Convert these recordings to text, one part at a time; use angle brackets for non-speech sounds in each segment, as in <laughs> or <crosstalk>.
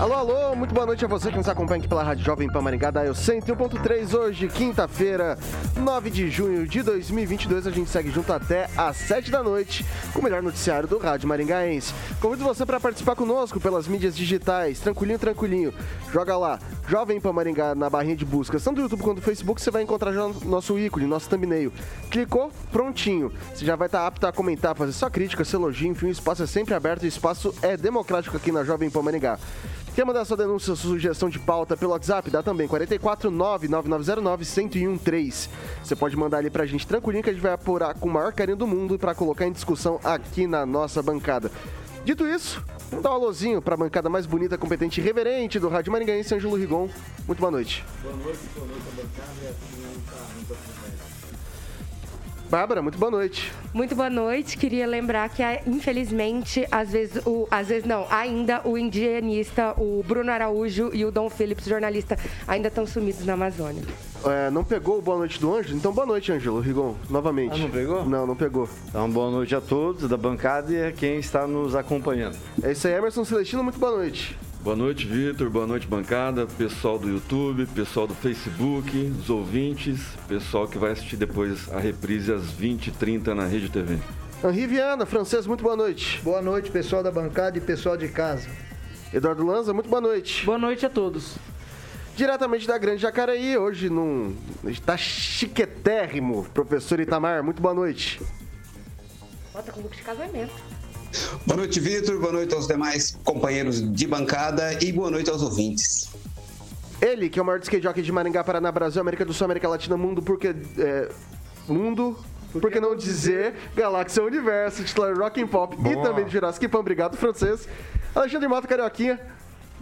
Alô, alô, muito boa noite a você que nos acompanha aqui pela Rádio Jovem Pan Maringá, da Eu 101.3, hoje, quinta-feira, 9 de junho de 2022. A gente segue junto até às 7 da noite com o melhor noticiário do Rádio Maringaense. Convido você para participar conosco pelas mídias digitais, tranquilinho, tranquilinho. Joga lá, Jovem Pan Maringá na barrinha de busca, tanto do YouTube quanto do Facebook, você vai encontrar já nosso ícone, nosso thumbnail. Clicou, prontinho. Você já vai estar apto a comentar, fazer sua crítica, seu elogio, enfim, o espaço é sempre aberto o espaço é democrático aqui na Jovem Pan Maringá. Quer mandar sua denúncia, sugestão de pauta pelo WhatsApp? Dá também 449-9909-1013. Você pode mandar ali pra gente tranquilinho que a gente vai apurar com o maior carinho do mundo para colocar em discussão aqui na nossa bancada. Dito isso, dar um alôzinho para a bancada mais bonita, competente e reverente do Rádio Maringaense, Ângelo Rigon. Muito boa noite. Boa noite, boa noite a bancada e tá, Bárbara, muito boa noite. Muito boa noite. Queria lembrar que, infelizmente, às vezes, o, às vezes não, ainda o indianista, o Bruno Araújo e o Dom Phillips, jornalista, ainda estão sumidos na Amazônia. É, não pegou o boa noite do Ângelo? Então boa noite, Ângelo Rigon, novamente. Ah, não pegou? Não, não pegou. Então boa noite a todos da bancada e a quem está nos acompanhando. É isso aí, Emerson Celestino, muito boa noite. Boa noite, Vitor. Boa noite, bancada. Pessoal do YouTube, pessoal do Facebook, os ouvintes, pessoal que vai assistir depois a reprise às 20h30 na Rede TV. Henri Viana, francês, muito boa noite. Boa noite, pessoal da bancada e pessoal de casa. Eduardo Lanza, muito boa noite. Boa noite a todos. Diretamente da Grande Jacareí, hoje num. Está chiquetérrimo, professor Itamar, muito boa noite. Bota com look de casamento. Boa noite, Vitor. Boa noite aos demais companheiros de bancada e boa noite aos ouvintes. Ele, que é o maior skate jockey de Maringá, Paraná, Brasil, América do Sul, América Latina, mundo, porque. É, mundo. Por, que não dizer Galáxia Universo, titular Rock and Pop boa. e também de Jurassic Pan. Obrigado, francês. Alexandre Mota, Carioquinha.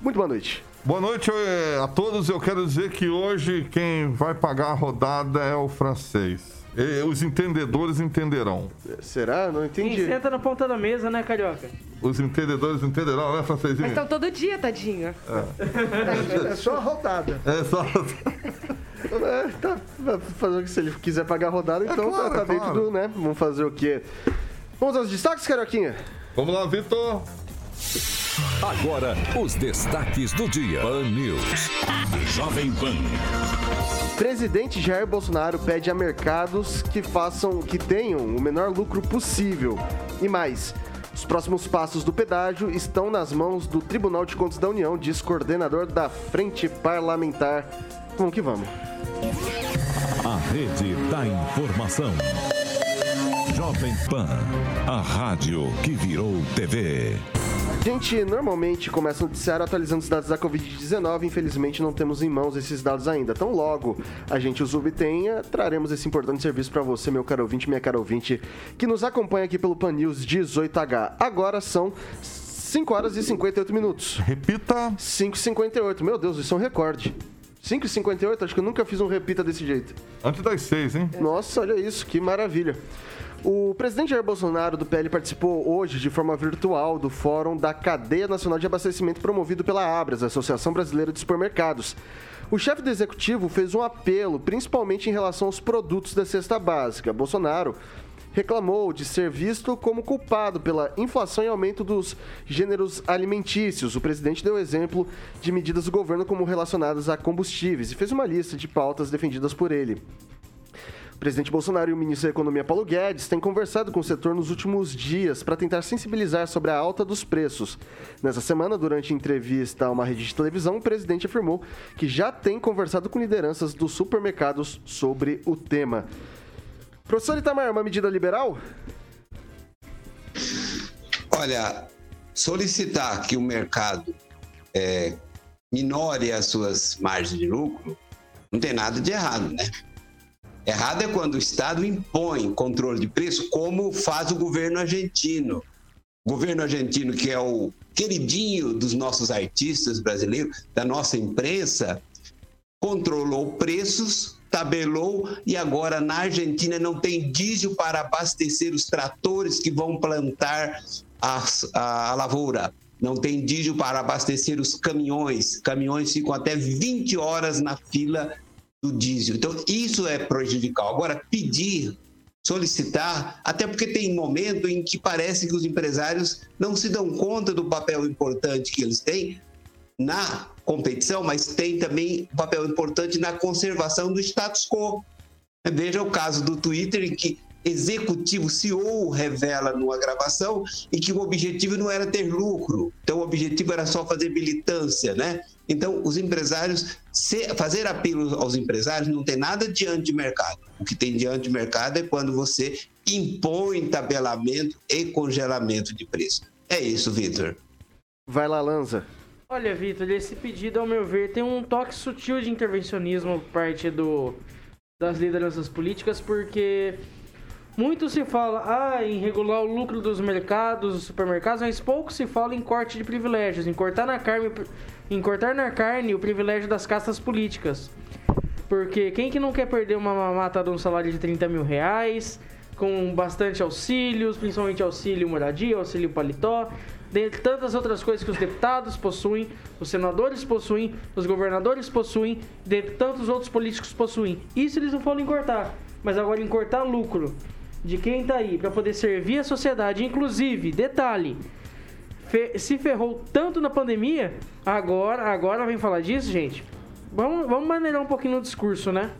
Muito boa noite. Boa noite eh, a todos. Eu quero dizer que hoje quem vai pagar a rodada é o francês. Os entendedores entenderão. Será? Não entendi. Quem senta na ponta da mesa, né, Carioca? Os entendedores entenderão, né, francesinho? Mas estão todo dia, tadinho. É, <laughs> é só a rodada. É só é, tá, fazer se ele quiser pagar a rodada, é então claro, tá, tá dentro do, né? Vamos fazer o quê? Vamos aos destaques, Carioquinha? Vamos lá, Vitor. Agora, os destaques do dia. Pan News. Jovem Pan. Presidente Jair Bolsonaro pede a mercados que façam, que tenham o menor lucro possível. E mais, os próximos passos do pedágio estão nas mãos do Tribunal de Contas da União, diz coordenador da Frente Parlamentar. Vamos que vamos. A rede da informação. Jovem Pan, a rádio que virou TV. A gente normalmente começa o noticiário atualizando os dados da Covid-19. Infelizmente, não temos em mãos esses dados ainda. Tão logo a gente os obtenha, traremos esse importante serviço para você, meu caro ouvinte, minha cara ouvinte, que nos acompanha aqui pelo Pan News 18H. Agora são 5 horas e 58 minutos. Repita. 5h58. Meu Deus, isso é um recorde. 5h58? Acho que eu nunca fiz um repita desse jeito. Antes das 6, hein? Nossa, olha isso, que maravilha. O presidente Jair Bolsonaro do PL participou hoje de forma virtual do Fórum da Cadeia Nacional de Abastecimento promovido pela Abras, Associação Brasileira de Supermercados. O chefe do executivo fez um apelo, principalmente em relação aos produtos da cesta básica. Bolsonaro reclamou de ser visto como culpado pela inflação e aumento dos gêneros alimentícios. O presidente deu exemplo de medidas do governo como relacionadas a combustíveis e fez uma lista de pautas defendidas por ele. O presidente Bolsonaro e o ministro da Economia Paulo Guedes têm conversado com o setor nos últimos dias para tentar sensibilizar sobre a alta dos preços. Nessa semana, durante entrevista a uma rede de televisão, o presidente afirmou que já tem conversado com lideranças dos supermercados sobre o tema. Professor Itamar, uma medida liberal? Olha, solicitar que o mercado é, minore as suas margens de lucro não tem nada de errado, né? Errado é quando o Estado impõe controle de preço, como faz o governo argentino. O governo argentino, que é o queridinho dos nossos artistas brasileiros, da nossa imprensa, controlou preços, tabelou e agora na Argentina não tem diesel para abastecer os tratores que vão plantar a, a, a lavoura. Não tem diesel para abastecer os caminhões. Caminhões ficam até 20 horas na fila do diesel. Então, isso é prejudicial. Agora, pedir, solicitar, até porque tem momento em que parece que os empresários não se dão conta do papel importante que eles têm na competição, mas tem também um papel importante na conservação do status quo. Veja o caso do Twitter, em que executivo, CEO, revela numa gravação e que o objetivo não era ter lucro, então o objetivo era só fazer militância, né? Então, os empresários, fazer apelo aos empresários não tem nada de anti-mercado. O que tem de anti-mercado é quando você impõe tabelamento e congelamento de preço. É isso, Vitor. Vai lá, Lanza. Olha, Vitor, esse pedido, ao meu ver, tem um toque sutil de intervencionismo por parte do, das lideranças políticas, porque muito se fala ah, em regular o lucro dos mercados, dos supermercados, mas pouco se fala em corte de privilégios, em cortar na carne, em cortar na carne o privilégio das castas políticas. Porque quem que não quer perder uma mamata de um salário de 30 mil reais, com bastante auxílios, principalmente auxílio moradia, auxílio paletó, dentre tantas outras coisas que os deputados possuem, os senadores possuem, os governadores possuem, dentre tantos outros políticos possuem. Isso eles não falam em cortar, mas agora em cortar lucro de quem está aí para poder servir a sociedade, inclusive, detalhe, fe se ferrou tanto na pandemia, agora, agora vem falar disso, gente. Vamos, vamos maneirar um pouquinho no discurso, né?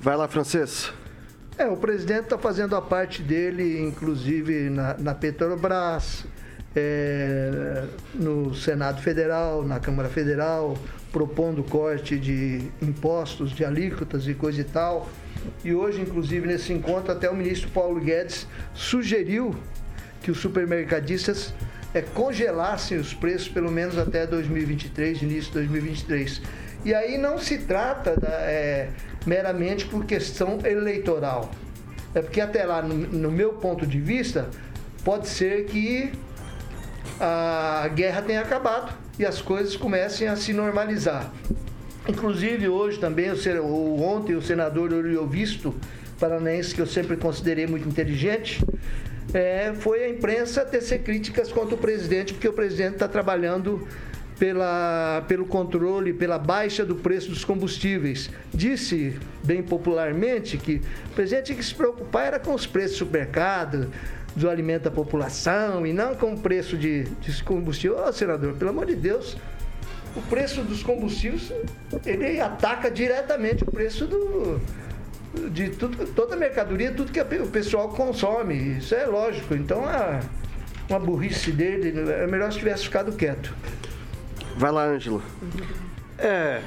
Vai lá, francês. É, o presidente está fazendo a parte dele, inclusive na, na Petrobras, é, no Senado Federal, na Câmara Federal, propondo corte de impostos, de alíquotas e coisa e tal. E hoje, inclusive, nesse encontro, até o ministro Paulo Guedes sugeriu que os supermercadistas é, congelassem os preços pelo menos até 2023, início de 2023. E aí não se trata da, é, meramente por questão eleitoral. É porque até lá, no, no meu ponto de vista, pode ser que a guerra tenha acabado e as coisas comecem a se normalizar. Inclusive hoje também, o, ontem, o senador Oriovisto, paranaense, que eu sempre considerei muito inteligente, é, foi a imprensa tecer críticas contra o presidente, porque o presidente está trabalhando pela, pelo controle, pela baixa do preço dos combustíveis. Disse, bem popularmente, que o presidente tinha que se preocupar era com os preços do supermercado, do alimento da população e não com o preço de, de combustível. Ô, oh, senador, pelo amor de Deus, o preço dos combustíveis, ele ataca diretamente o preço do, de tudo, toda a mercadoria, tudo que o pessoal consome. Isso é lógico. Então, a, uma burrice dele, é melhor se tivesse ficado quieto. Vai lá, Ângelo. É,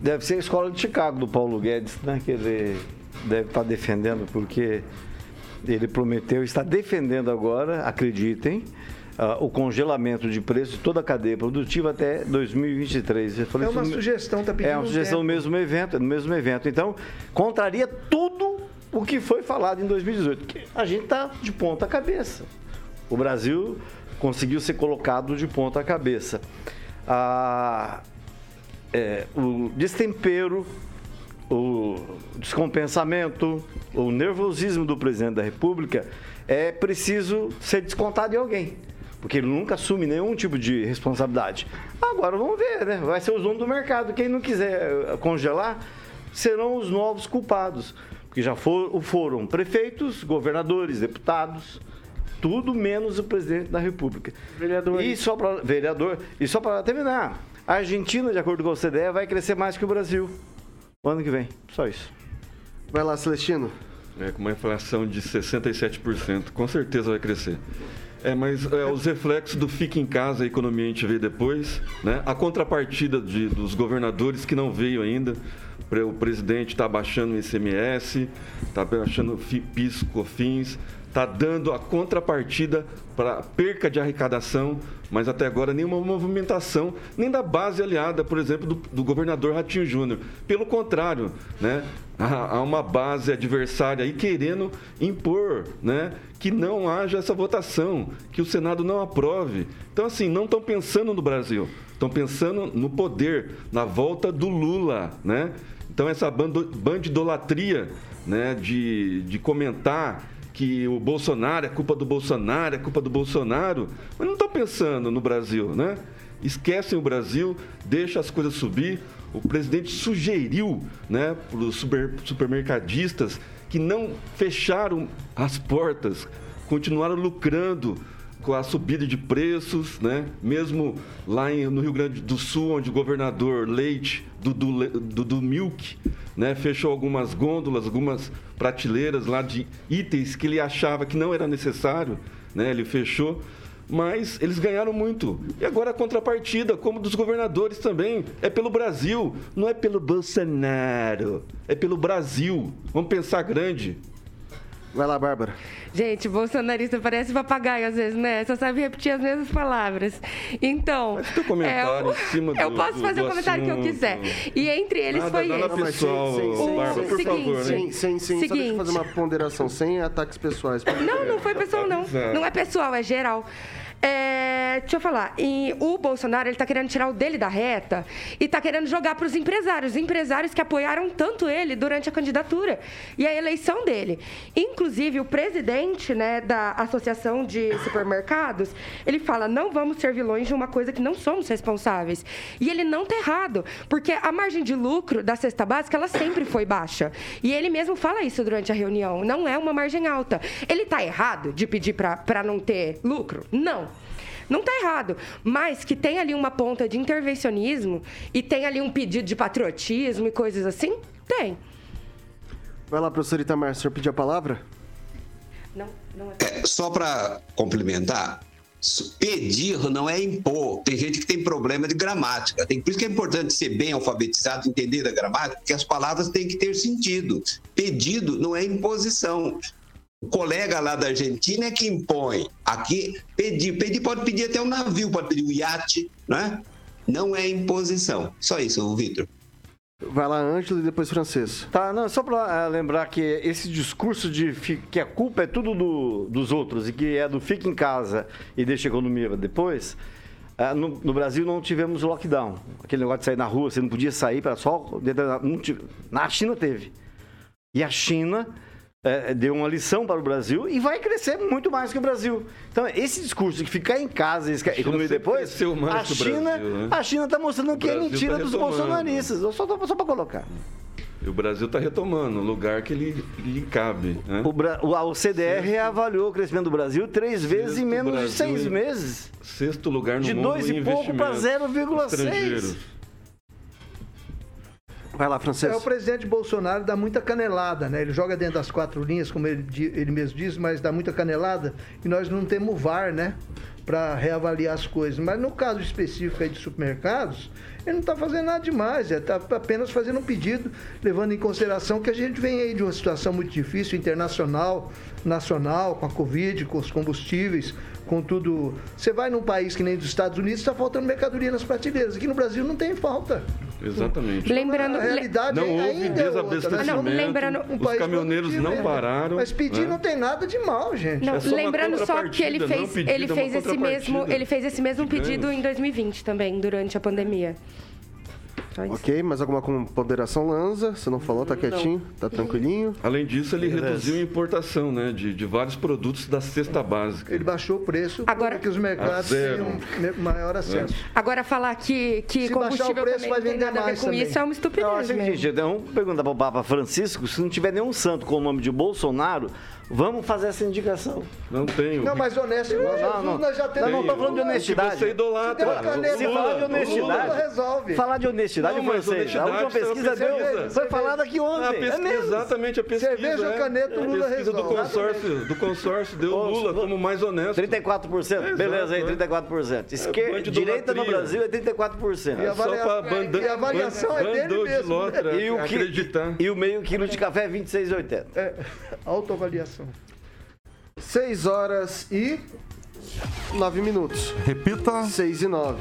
deve ser a escola de Chicago do Paulo Guedes, né? Que ele deve estar defendendo, porque ele prometeu, está defendendo agora, acreditem, uh, o congelamento de preço de toda a cadeia produtiva até 2023. é uma sugestão, está pedindo. É uma sugestão no mesmo evento, no mesmo evento. Então, contraria tudo o que foi falado em 2018. Que a gente está de ponta cabeça. O Brasil conseguiu ser colocado de ponta cabeça. Ah, é, o destempero, o descompensamento, o nervosismo do presidente da República é preciso ser descontado em alguém porque ele nunca assume nenhum tipo de responsabilidade. Agora vamos ver, né? Vai ser os donos do mercado. Quem não quiser eh, congelar serão os novos culpados, porque já for, foram prefeitos, governadores, deputados, tudo menos o presidente da República. Vereador. E só para vereador. E só para terminar, a Argentina, de acordo com a OCDE, vai crescer mais que o Brasil o ano que vem. Só isso. Vai lá, Celestino. É, com uma inflação de 67%, com certeza vai crescer. É, mas é, os reflexos do fica em casa, a economia a gente vê depois, né? A contrapartida de, dos governadores que não veio ainda. O presidente está baixando o ICMS, está baixando PIS, COFINS, está dando a contrapartida para perca de arrecadação, mas até agora nenhuma movimentação, nem da base aliada, por exemplo, do, do governador Ratinho Júnior. Pelo contrário, né? Há há uma base adversária aí querendo impor, né? Que não haja essa votação, que o Senado não aprove. Então, assim, não estão pensando no Brasil, estão pensando no poder, na volta do Lula, né? Então, essa bandidolatria, né? De, de comentar que o Bolsonaro é culpa do Bolsonaro, é culpa do Bolsonaro, mas não estão pensando no Brasil, né? Esquecem o Brasil, deixa as coisas subir. O presidente sugeriu, né, para os super, supermercadistas que não fecharam as portas, continuaram lucrando com a subida de preços, né? Mesmo lá em- no Rio Grande do Sul, onde o governador Leite do, do, do, do Milk, né? Fechou algumas gôndolas, algumas prateleiras lá de itens que ele achava que não era necessário, né? Ele fechou. Mas eles ganharam muito. E agora a contrapartida, como dos governadores também, é pelo Brasil, não é pelo Bolsonaro, é pelo Brasil. Vamos pensar grande. Vai lá, Bárbara. Gente, bolsonarista parece papagaio às vezes, né? Só sabe repetir as mesmas palavras. Então. Faz teu comentário eu, em cima eu do- posso do- fazer do o comentário que eu assunto. quiser. E entre eles Nada- foi nada esse. pessoal, sem- sem- Bárbara, sem- por seguinte, favor, né? Sem, sem, sem, só deixa eu Seguinte. fazer uma ponderação, sem ataques pessoais. Não, não foi pessoal, não. Não é pessoal, é geral. É, deixa eu falar. E o Bolsonaro, ele tá querendo tirar o dele da reta e tá querendo jogar para os empresários. Os empresários que apoiaram tanto ele durante a candidatura e a eleição dele. Inclusive, o presidente né, da Associação de Supermercados, ele fala, não vamos ser vilões de uma coisa que não somos responsáveis. E ele não tá errado, porque a margem de lucro da cesta básica, ela sempre foi baixa. E ele mesmo fala isso durante a reunião. Não é uma margem alta. Ele tá errado de pedir para não ter lucro? Não. Não está errado, mas que tem ali uma ponta de intervencionismo e tem ali um pedido de patriotismo e coisas assim, tem. Vai lá, professor Itamar, o senhor pediu a palavra? Não, não é. É, só para complementar, pedir não é impor. Tem gente que tem problema de gramática. Tem, por isso que é importante ser bem alfabetizado, entender da gramática, porque as palavras têm que ter sentido. Pedido não é imposição. O colega lá da Argentina é que impõe. Aqui, pedir. Pedir pode pedir até um navio, pode pedir um iate, né? Não é imposição. Só isso, Vitor. Vai lá, Ângelo, e depois francês. Tá, não, só para lembrar que esse discurso de que a culpa é tudo do- dos outros e que é do fica em casa e deixa a economia pra depois. ah, no, no Brasil não tivemos lockdown. Aquele negócio de sair na rua, você não podia sair para só. na China teve. E a China eh, deu uma lição para o Brasil e vai crescer muito mais que o Brasil. Então, esse discurso de ficar em casa e economia depois, a China né? está mostrando que é mentira tá dos bolsonaristas. Eu só, tô- só para colocar. E o Brasil está retomando o lugar que lhe, lhe cabe. Né? O, Bra- a OCDE reavaliou o crescimento do Brasil três vezes em menos de Brasil seis em- meses. Sexto lugar no De mundo dois em e pouco para investimentos 0,6. Vai lá, francês. É, o presidente Bolsonaro dá muita canelada, né? Ele joga dentro das quatro linhas, como ele, ele mesmo diz, mas dá muita canelada. E nós não temos VAR, né? Para reavaliar as coisas. Mas no caso específico aí de supermercados, ele não está fazendo nada demais. Está apenas fazendo um pedido, levando em consideração que a gente vem aí de uma situação muito difícil, internacional, nacional, com a Covid, com os combustíveis, com tudo. Você vai num país que nem dos Estados Unidos, está faltando mercadoria nas prateleiras. Aqui no Brasil não tem falta. Exatamente. Lembrando. A realidade Não ainda houve é outra. Nós desabastecimento. somos Não, lembrando- um os país caminhoneiros não é. pararam. Mas pedir né? não tem nada de mal, gente. Não, É só lembrando só que ele fez, ele é fez esse mesmo, ele fez esse mesmo pedido em 2020 também, durante a pandemia. Ok, mais alguma ponderação, Lanza? Você não falou, tá quietinho? Tá tranquilinho? Além disso, ele reduziu a importação né, de, de vários produtos da cesta básica. Ele baixou o preço Agora- para que os mercados A zero. tenham me- maior acesso. Agora falar que, que Se baixar o combustível preço, também vai não tem vender nada a ver mais com também. isso é uma Eu estupidez que, mesmo. gente, então, vamos perguntar para o Papa Francisco, se não tiver nenhum santo com o nome de Bolsonaro, Vamos fazer essa indicação. Não tenho. Não, mas honesto, Não, Jesus, não. nós já temos. Não, não tô falando de honestidade. Você idolatra. Se caneta, Se falar de o honestidade, Lula resolve. falar de honestidade, Não, mas francês. A última honestidade, pesquisa é deu, foi falada aqui A ontem. pesquisa, é mesmo. exatamente, a pesquisa. Cerveja, é. caneta, o Lula A pesquisa do resolve. consórcio, do consórcio deu Lula como mais honesto. 34%, É, beleza aí, exato, 34%. Esquerda, bando de direita no. Brasil é 34%. E a Só avalia- banda, e a avaliação é dele mesmo, né? E o, acreditar. e o meio quilo de café é 26,80. É, autoavaliação. 6 horas e 9 minutos. Repita. 6 e 9.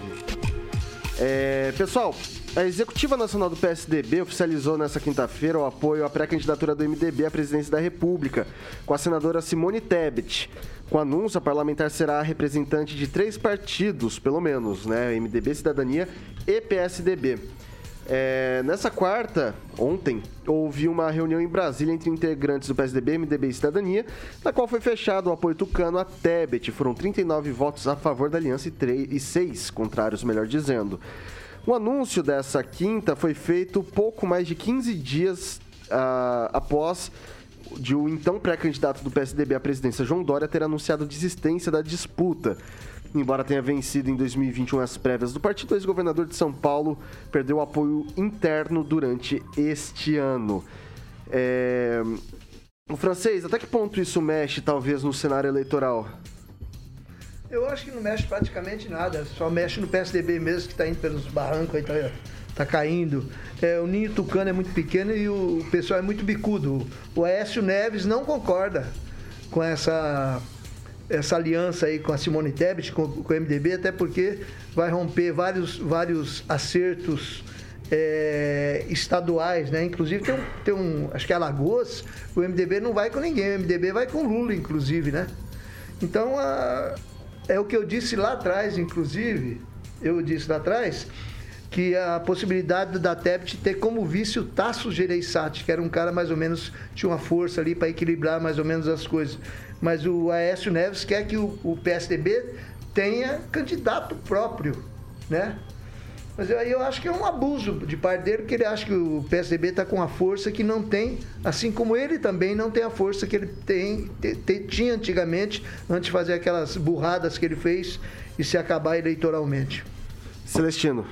É, pessoal, a Executiva Nacional do PSDB oficializou nesta quinta-feira o apoio à pré-candidatura do MDB à presidência da República, com a senadora Simone Tebet. Com o anúncio, a parlamentar será representante de três partidos, pelo menos, né? MDB, Cidadania e PSDB. É, nessa quarta, ontem, houve uma reunião em Brasília entre integrantes do PSDB, MDB e Cidadania, na qual foi fechado o apoio tucano a Tebet. Foram 39 votos a favor da aliança e, 3, e 6 contrários, melhor dizendo. O anúncio dessa quinta foi feito pouco mais de 15 dias ah, após de o então pré-candidato do PSDB à presidência, João Dória, ter anunciado desistência da disputa. Embora tenha vencido em 2021 as prévias do partido, o ex-governador de São Paulo perdeu apoio interno durante este ano. É... O francês, até que ponto isso mexe, talvez, no cenário eleitoral? Eu acho que não mexe praticamente nada, só mexe no PSDB mesmo, que está indo pelos barrancos, aí tá, tá caindo. É, o ninho tucano é muito pequeno e o pessoal é muito bicudo. O Aécio Neves não concorda com essa, essa aliança aí com a Simone Tebet, com, com o MDB, até porque vai romper vários, vários acertos é, estaduais, né? Inclusive tem um, tem um, acho que é Alagoas, o MDB não vai com ninguém, o MDB vai com Lula, inclusive, né? Então, a- é o que eu disse lá atrás, inclusive, eu disse lá atrás, que a possibilidade da Tebet ter como vice o Tasso Gereissati, que era um cara mais ou menos, tinha uma força ali para equilibrar mais ou menos as coisas. Mas o Aécio Neves quer que o, o PSDB tenha candidato próprio, né? Mas aí eu acho que é um abuso de parte dele, porque ele acha que o PSDB está com uma força que não tem, assim como ele também não tem a força que ele tem, te- te- tinha antigamente, antes de fazer aquelas burradas que ele fez e se acabar eleitoralmente. Celestino.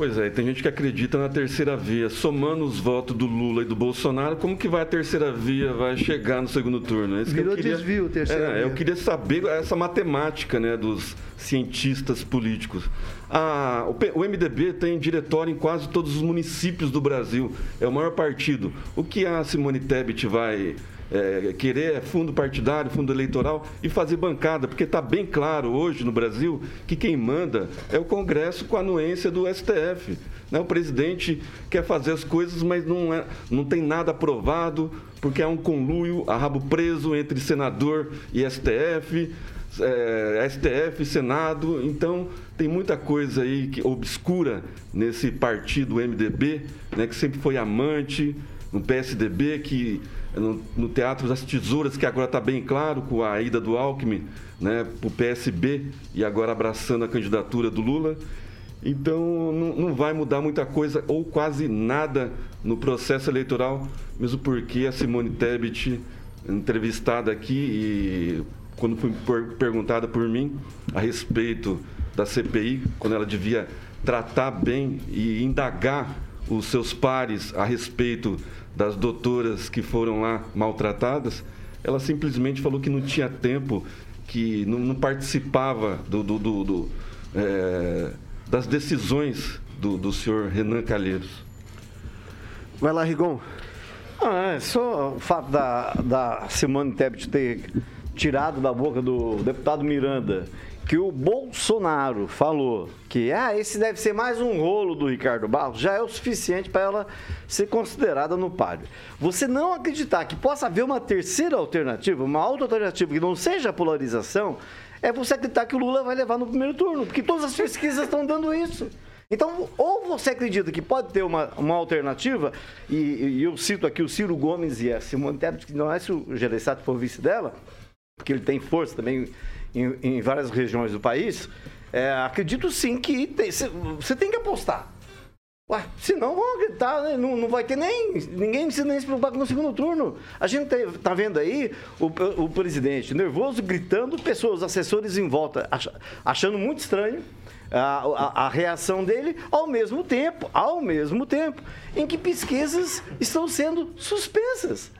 Pois é, tem gente que acredita na terceira via. Somando os votos do Lula e do Bolsonaro, como que vai a terceira via vai chegar no segundo turno? É isso que Virou eu queria, desvio, terceira É, via. Eu queria saber essa matemática né, dos cientistas políticos. A- o, P- o MDB tem diretório em quase todos os municípios do Brasil. É o maior partido. O que a Simone Tebet vai é, querer é fundo partidário, fundo eleitoral e fazer bancada, porque está bem claro hoje no Brasil que quem manda é o Congresso com a anuência do STF. né? O presidente quer fazer as coisas, mas não, é, não tem nada aprovado, porque há um conluio, a rabo preso entre senador e STF, é, STF, Senado, então tem muita coisa aí que obscura nesse partido MDB, né, que sempre foi amante, no PSDB, que no, no Teatro das Tesouras, que agora está bem claro, com a ida do Alckmin né, para o PSB e agora abraçando a candidatura do Lula. Então não, não vai mudar muita coisa ou quase nada no processo eleitoral, mesmo porque a Simone Tebet, entrevistada aqui e quando foi per- perguntada por mim a respeito da CPI, quando ela devia tratar bem e indagar os seus pares a respeito das doutoras que foram lá maltratadas, ela simplesmente falou que não tinha tempo, que não, não participava do, do- do- do, é, das decisões do, do senhor Renan Calheiros. Vai lá, Rigon. Ah, é só o fato da, da Simone Tebet ter tirado da boca do deputado Miranda que o Bolsonaro falou que ah, esse deve ser mais um rolo do Ricardo Barros, já é o suficiente para ela ser considerada no páreo. Você não acreditar que possa haver uma terceira alternativa, uma outra alternativa que não seja a polarização, é você acreditar que o Lula vai levar no primeiro turno, porque todas as pesquisas estão dando isso. Então, ou você acredita que pode ter uma, uma alternativa, e, e eu cito aqui o Ciro Gomes e a Simone Tebet, que não é se o Gereissati for vice dela, porque ele tem força também em, em várias regiões do país, é, acredito sim que você tem que apostar. Ué, senão vão gritar, né? não, não vai ter nem. Ninguém precisa nem se preocupar com o segundo turno. A gente tá, tá vendo aí o, o presidente nervoso, gritando, pessoas, assessores em volta, ach, achando muito estranho. A, a, a, reação dele ao mesmo tempo, ao mesmo tempo, em que pesquisas estão sendo suspensas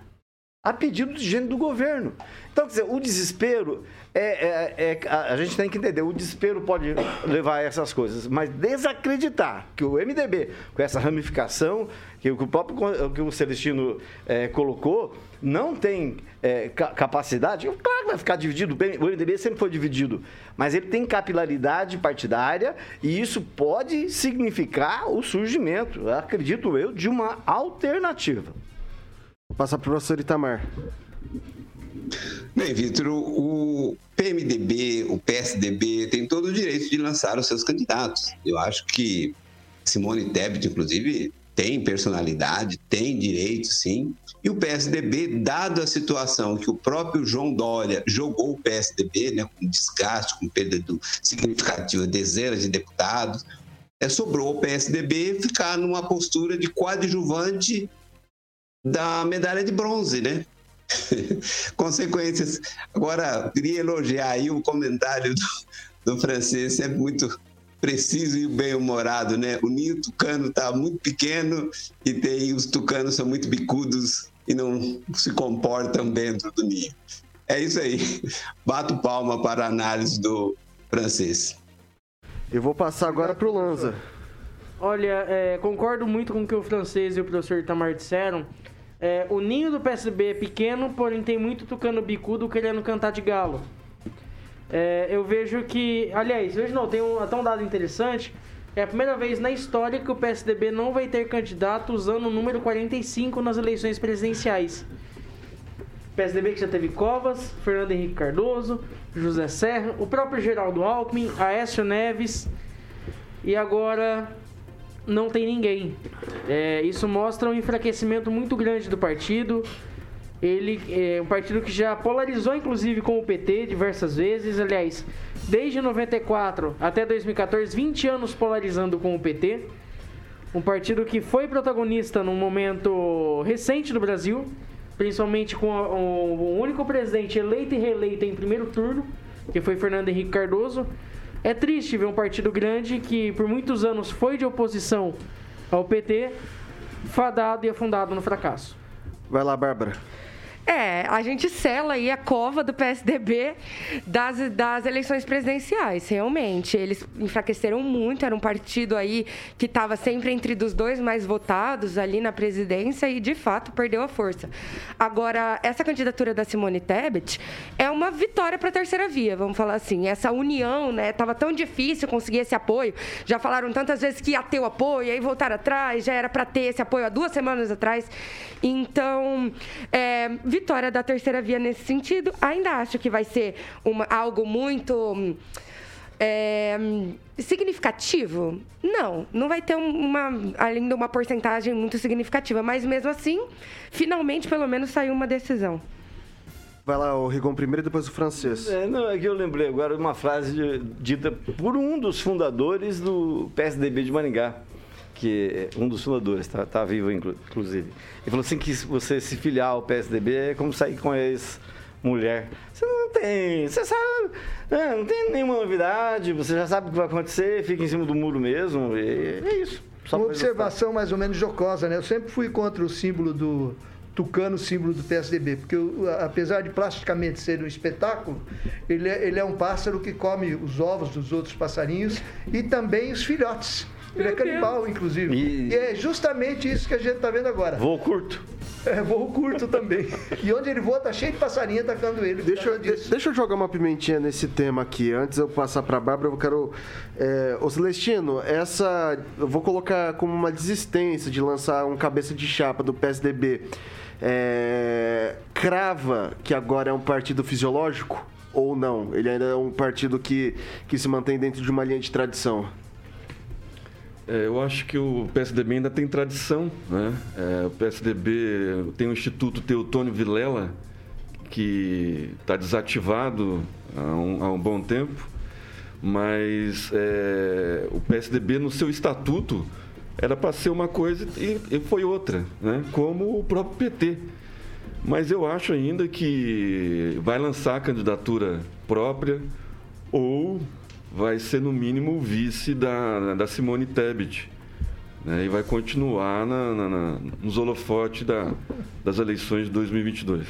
a pedido de gente do governo. Então, quer dizer, o desespero é, é, é, a gente tem que entender, o desespero pode levar a essas coisas, mas desacreditar que o MDB, com essa ramificação, que o próprio que o Celestino é, colocou, não tem é, capacidade, claro que vai ficar dividido, o MDB sempre foi dividido, mas ele tem capilaridade partidária e isso pode significar o surgimento, acredito eu, de uma alternativa. Vou passar para o professor Itamar. Bem, Vitor, o PMDB, o PSDB tem todo o direito de lançar os seus candidatos. Eu acho que Simone Tebet, inclusive, tem personalidade, tem direito, sim. E o PSDB, dado a situação que o próprio João Dória jogou o PSDB, né, com desgaste, com perda do, significativa de dezenas de deputados, é, sobrou o PSDB ficar numa postura de coadjuvante da medalha de bronze, né? <laughs> consequências. Agora, queria elogiar aí o comentário do, do francês, sempre muito preciso e bem-humorado, né? O ninho tucano está muito pequeno e tem os tucanos são muito bicudos e não se comportam dentro do ninho. É isso aí. <laughs> Bato palma para a análise do francês. Eu vou passar agora para o Lanza. Olha, é, concordo muito com o que o francês e o professor Itamar disseram. É, o ninho do PSB é pequeno, porém tem muito tucano bicudo querendo cantar de galo. É, eu vejo que. Aliás, hoje não, tem um, até um dado interessante. É a primeira vez na história que o PSDB não vai ter candidato usando o número 45 nas eleições presidenciais. PSDB que já teve Covas, Fernando Henrique Cardoso, José Serra, o próprio Geraldo Alckmin, Aécio Neves e agora não tem ninguém. É, isso mostra um enfraquecimento muito grande do partido. Ele é um partido que já polarizou, inclusive, com o PT diversas vezes. Aliás, desde 94 até 2014, 20 anos polarizando com o PT. Um partido que foi protagonista num momento recente do Brasil, principalmente com o único presidente eleito e reeleito em primeiro turno, que foi Fernando Henrique Cardoso. É triste ver um partido grande que por muitos anos foi de oposição ao PT, fadado e afundado no fracasso. Vai lá, Bárbara. É, a gente sela aí a cova do PSDB das, das eleições presidenciais, realmente. Eles enfraqueceram muito, era um partido aí que estava sempre entre dos dois mais votados ali na presidência e, de fato, perdeu a força. Agora, essa candidatura da Simone Tebet é uma vitória para a terceira via, vamos falar assim. Essa união, né? Tava tão difícil conseguir esse apoio. Já falaram tantas vezes que ia ter o apoio, aí voltaram atrás, já era para ter esse apoio há duas semanas atrás. Então, é, vitória da terceira via nesse sentido. Ainda acho que vai ser uma, algo muito. É, significativo? Não, não vai ter uma, além de uma porcentagem muito significativa, mas mesmo assim, finalmente, pelo menos, saiu uma decisão. Vai lá, o Rigon primeiro e depois o francês. É, não, é que eu lembrei agora de uma frase dita por um dos fundadores do PSDB de Maringá que um dos fundadores, está tá vivo inclusive, ele falou assim que você se filiar ao PSDB é como sair com a ex-mulher. Você não tem, você sabe, né, não tem nenhuma novidade, você já sabe o que vai acontecer, fica em cima do muro mesmo, e é isso. Uma observação mais ou menos jocosa, né? Eu sempre fui contra o símbolo do tucano, símbolo do PSDB, porque apesar de plasticamente ser um espetáculo, ele é, ele é um pássaro que come os ovos dos outros passarinhos e também os filhotes. Ele é canibal, inclusive. E... e... é justamente isso que a gente está vendo agora. Voo curto. É, voo curto também. E onde ele voa, tá cheio de passarinho atacando ele. Deixa eu, deixa eu jogar uma pimentinha nesse tema aqui. Antes eu passar para a Bárbara, eu quero. É, ô Celestino, essa. Eu vou colocar como uma desistência de lançar um cabeça de chapa do PSDB. É, crava que agora é um partido fisiológico ou não? Ele ainda é um partido que, que se mantém dentro de uma linha de tradição? É, eu acho que o PSDB ainda tem tradição. Né? É, o PSDB tem o Instituto Teutônio Vilela, que está desativado há um, há um, bom tempo, mas é, o PSDB, no seu estatuto, era para ser uma coisa e, e foi outra, né? como o próprio PT. Mas eu acho ainda que vai lançar a candidatura própria ou vai ser, no mínimo, o vice da, da Simone Tebet. Né? E vai continuar na, na, na, nos holofotes da, das eleições de 2022.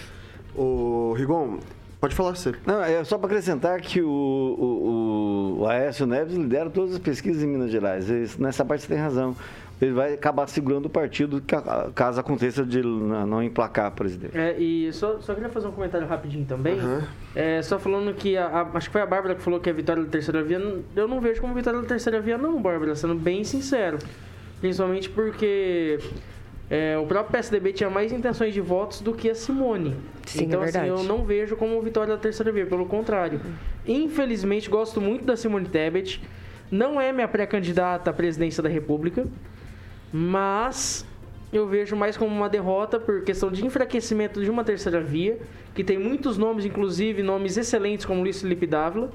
Ô, Rigon, pode falar você. Não, é só para acrescentar que o, o, o Aécio Neves lidera todas as pesquisas em Minas Gerais. Nessa parte você tem razão. Ele vai acabar segurando o partido ca- caso aconteça de não emplacar a presidente. É, e só, só queria fazer um comentário rapidinho também. É, só falando que, a- a- acho que foi a Bárbara que falou que é vitória da terceira via. Eu não vejo como vitória da terceira via, não, Bárbara, sendo bem sincero. Principalmente porque é, o próprio PSDB tinha mais intenções de votos do que a Simone. Sim, é então, assim, verdade. eu não vejo como vitória da terceira via, pelo contrário. Infelizmente, gosto muito da Simone Tebet. Não é minha pré-candidata à presidência da República. Mas eu vejo mais como uma derrota por questão de enfraquecimento de uma terceira via, que tem muitos nomes, inclusive nomes excelentes como Luiz Felipe Dávila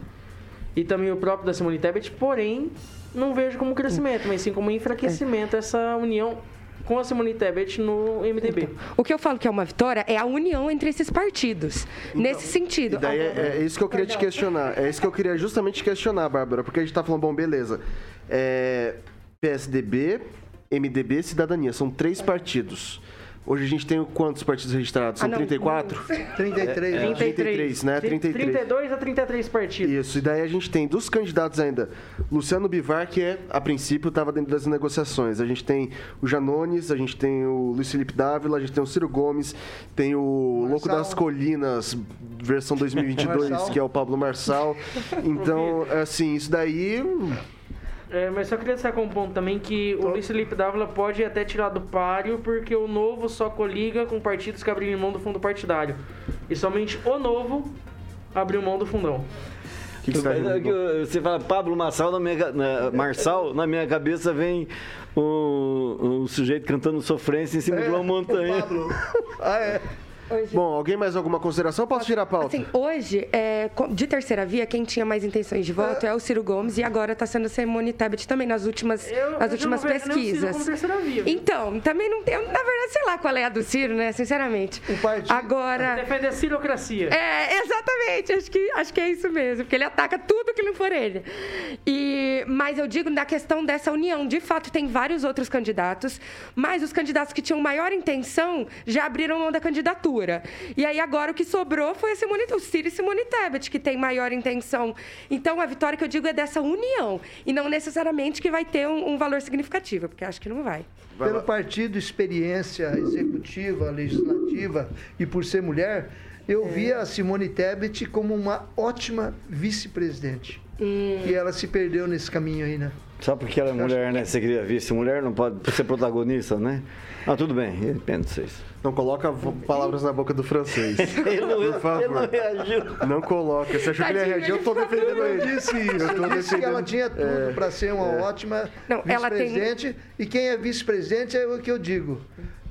e também o próprio da Simone Tebet, porém não vejo como crescimento, mas sim como enfraquecimento essa união com a Simone Tebet no MDB. O que eu falo que é uma vitória é a união entre esses partidos. nesse sentido. Daí é, é isso que eu queria te questionar. É isso que eu queria justamente te questionar, Bárbara, porque a gente tá falando, bom, beleza. É, PSDB, MDB, Cidadania, são três partidos. Hoje a gente tem quantos partidos registrados? São Ah, não. 34? 33. É, 33, né? 33. 32 a 33 partidos. Isso, e daí a gente tem dos candidatos ainda, Luciano Bivar, que é, a princípio estava dentro das negociações. A gente tem o Janones, a gente tem o Luiz Felipe Dávila, a gente tem o Ciro Gomes, tem o Louco Marçal. das Colinas, versão 2022, Marçal. que é o Pablo Marçal. <laughs> Então, assim, isso daí. É, mas só queria destacar um ponto também que o Luiz Felipe Dávila pode até tirar do páreo, porque o Novo só coliga com partidos que abrem mão do fundo partidário. E somente o Novo abriu mão do fundão. O que, que você tá É Você fala Pablo Marçal, na minha, na, Marçal, na minha cabeça vem um, um sujeito cantando sofrência em cima de uma montanha. Pablo. <laughs> Ah, é. Bom, alguém mais alguma consideração? Posso tirar a pauta? Assim, hoje, é, de terceira via, quem tinha mais intenções de voto é o Ciro Gomes e agora está sendo a Simone Tebet também nas últimas, Eu- nas eu últimas não vejo nem o Ciro pesquisas. como terceira via? Então, também não tem. Na verdade, sei lá qual é a do Ciro, né? Sinceramente. O partido- Agora. Defender a cirocracia. É, exatamente. Acho que, acho que é isso mesmo. Porque ele ataca tudo que não for ele. E, mas eu digo da questão dessa união. De fato, tem vários outros candidatos, mas os candidatos que tinham maior intenção já abriram mão da candidatura. E aí agora o que sobrou foi a Simone, o Ciro e Simone Tebet, que tem maior intenção. Então a vitória que eu digo é dessa união. E não necessariamente que vai ter um, um valor significativo, porque acho que não vai. Pelo partido experiência executiva, legislativa e por ser mulher, eu via a Simone Tebet como uma ótima vice-presidente. E ela se perdeu nesse caminho aí, né? Só porque ela é mulher, né? Você queria vice mulher, não pode ser protagonista, né? Ah, tudo bem, eu entendo vocês. Não coloca palavras na boca do francês. <laughs> Ele não, Por ele não favor. reagiu. Não coloca. Você achou que ele reagir? Eu ele tô defendendo Eu ele. disse isso. Eu tô Eu disse que ela tinha tudo para ser uma ótima Não, ela tem- vice-presidente. E quem é vice-presidente é o que eu digo.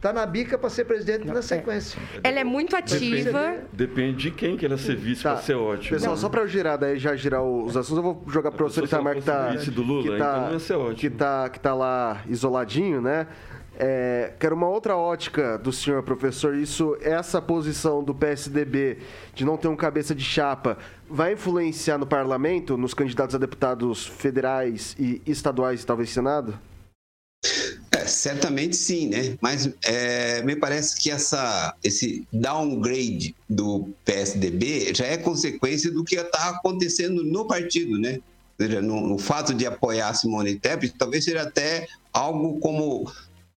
Tá na bica para ser presidente na sequência. Ela é muito ativa. Depende de quem que ela ser vice Tá. para ser ótimo. Pessoal, só pra eu girar daí, já girar os assuntos, eu vou jogar pro pessoa professor Itamar que tá, vice do Lula, que, tá, então não ia ser ótimo. que, tá, que tá lá isoladinho, né? É, quero uma outra ótica do senhor professor. Isso, essa posição do PSDB de não ter um cabeça de chapa vai influenciar no parlamento, nos candidatos a deputados federais e estaduais e talvez Senado? É, certamente sim, né? Mas é, me parece que essa, esse downgrade do PSDB já é consequência do que está acontecendo no partido, né? Ou seja, no, no fato de apoiar a Simone Tebet, talvez seja até algo como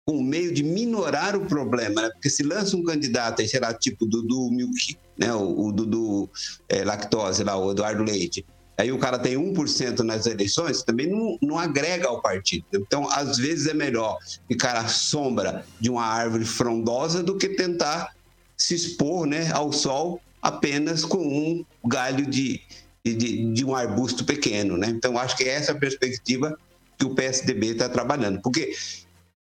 um meio de minorar o problema, né? Porque se lança um candidato, sei lá, tipo Dudu Milk, né? O, o Dudu é, Lactose lá, o Eduardo Leite. Aí o cara tem 1% nas eleições, também não, não agrega ao partido. Então, às vezes é melhor ficar à sombra de uma árvore frondosa do que tentar se expor né, ao sol apenas com um galho de, de, de um arbusto pequeno. Né? Então, acho que é essa a perspectiva que o PSDB está trabalhando. Porque,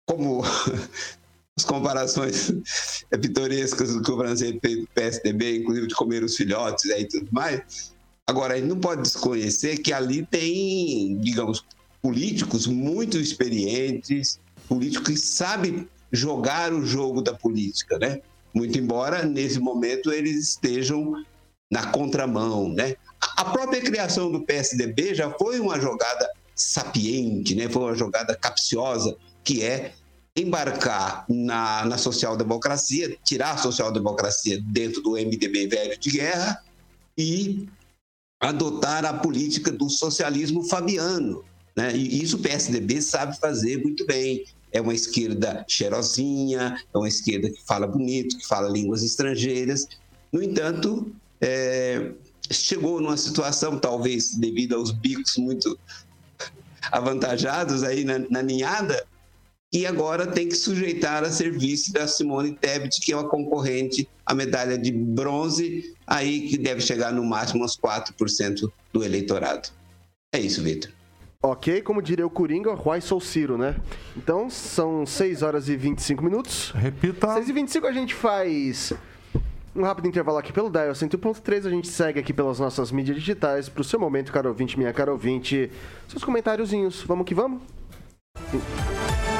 como <laughs> as comparações <laughs> pitorescas do que o francês fez do PSDB, inclusive de comer os filhotes aí e tudo mais, Agora, a gente não pode desconhecer que ali tem, digamos, políticos muito experientes, político que sabe jogar o jogo da política, né? Muito embora nesse momento eles estejam na contramão, né? A própria criação do PSDB já foi uma jogada sapiente, né? Foi uma jogada capciosa, que é embarcar na, na social-democracia, tirar a social-democracia dentro do MDB velho de guerra e adotar a política do socialismo fabiano. Né? E isso o PSDB sabe fazer muito bem. É uma esquerda cheirosinha, é uma esquerda que fala bonito, que fala línguas estrangeiras. No entanto, é, chegou numa situação, talvez devido aos bicos muito avantajados aí na, na ninhada, e agora tem que sujeitar a serviço da Simone Tebet, que é uma concorrente à medalha de bronze, aí que deve chegar no máximo aos 4% do eleitorado. É isso, Vitor. Ok, como diria o Coringa, Why Sou Ciro, né? Então, são 6 horas e 25 minutos. Repita. 6 e 25 a gente faz um rápido intervalo aqui pelo Dial 101.3. A gente segue aqui pelas nossas mídias digitais. Para o seu momento, caro ouvinte, minha cara ouvinte, seus comentáriozinhos. Vamos que vamos? O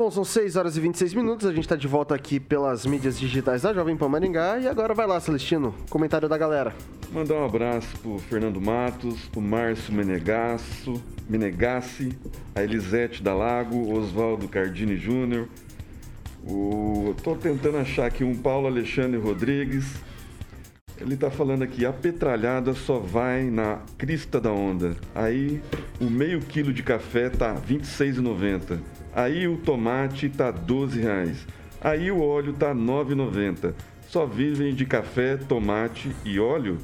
Bom, são 6 horas e 26 minutos, a gente está de volta aqui pelas mídias digitais da Jovem Pan Maringá e agora vai lá, Celestino, comentário da galera. Mandar um abraço pro Fernando Matos, pro Márcio Menegasso, Menegassi, a Elisete da Lago, Oswaldo Cardini Júnior, o... tô tentando achar aqui um Paulo Alexandre Rodrigues, ele tá falando aqui, a petralhada só vai na crista da onda. Aí o meio quilo de café tá R$ 26,90. Aí o tomate tá 12 reais. Aí o óleo tá 9,90. Só vivem de café, tomate e óleo?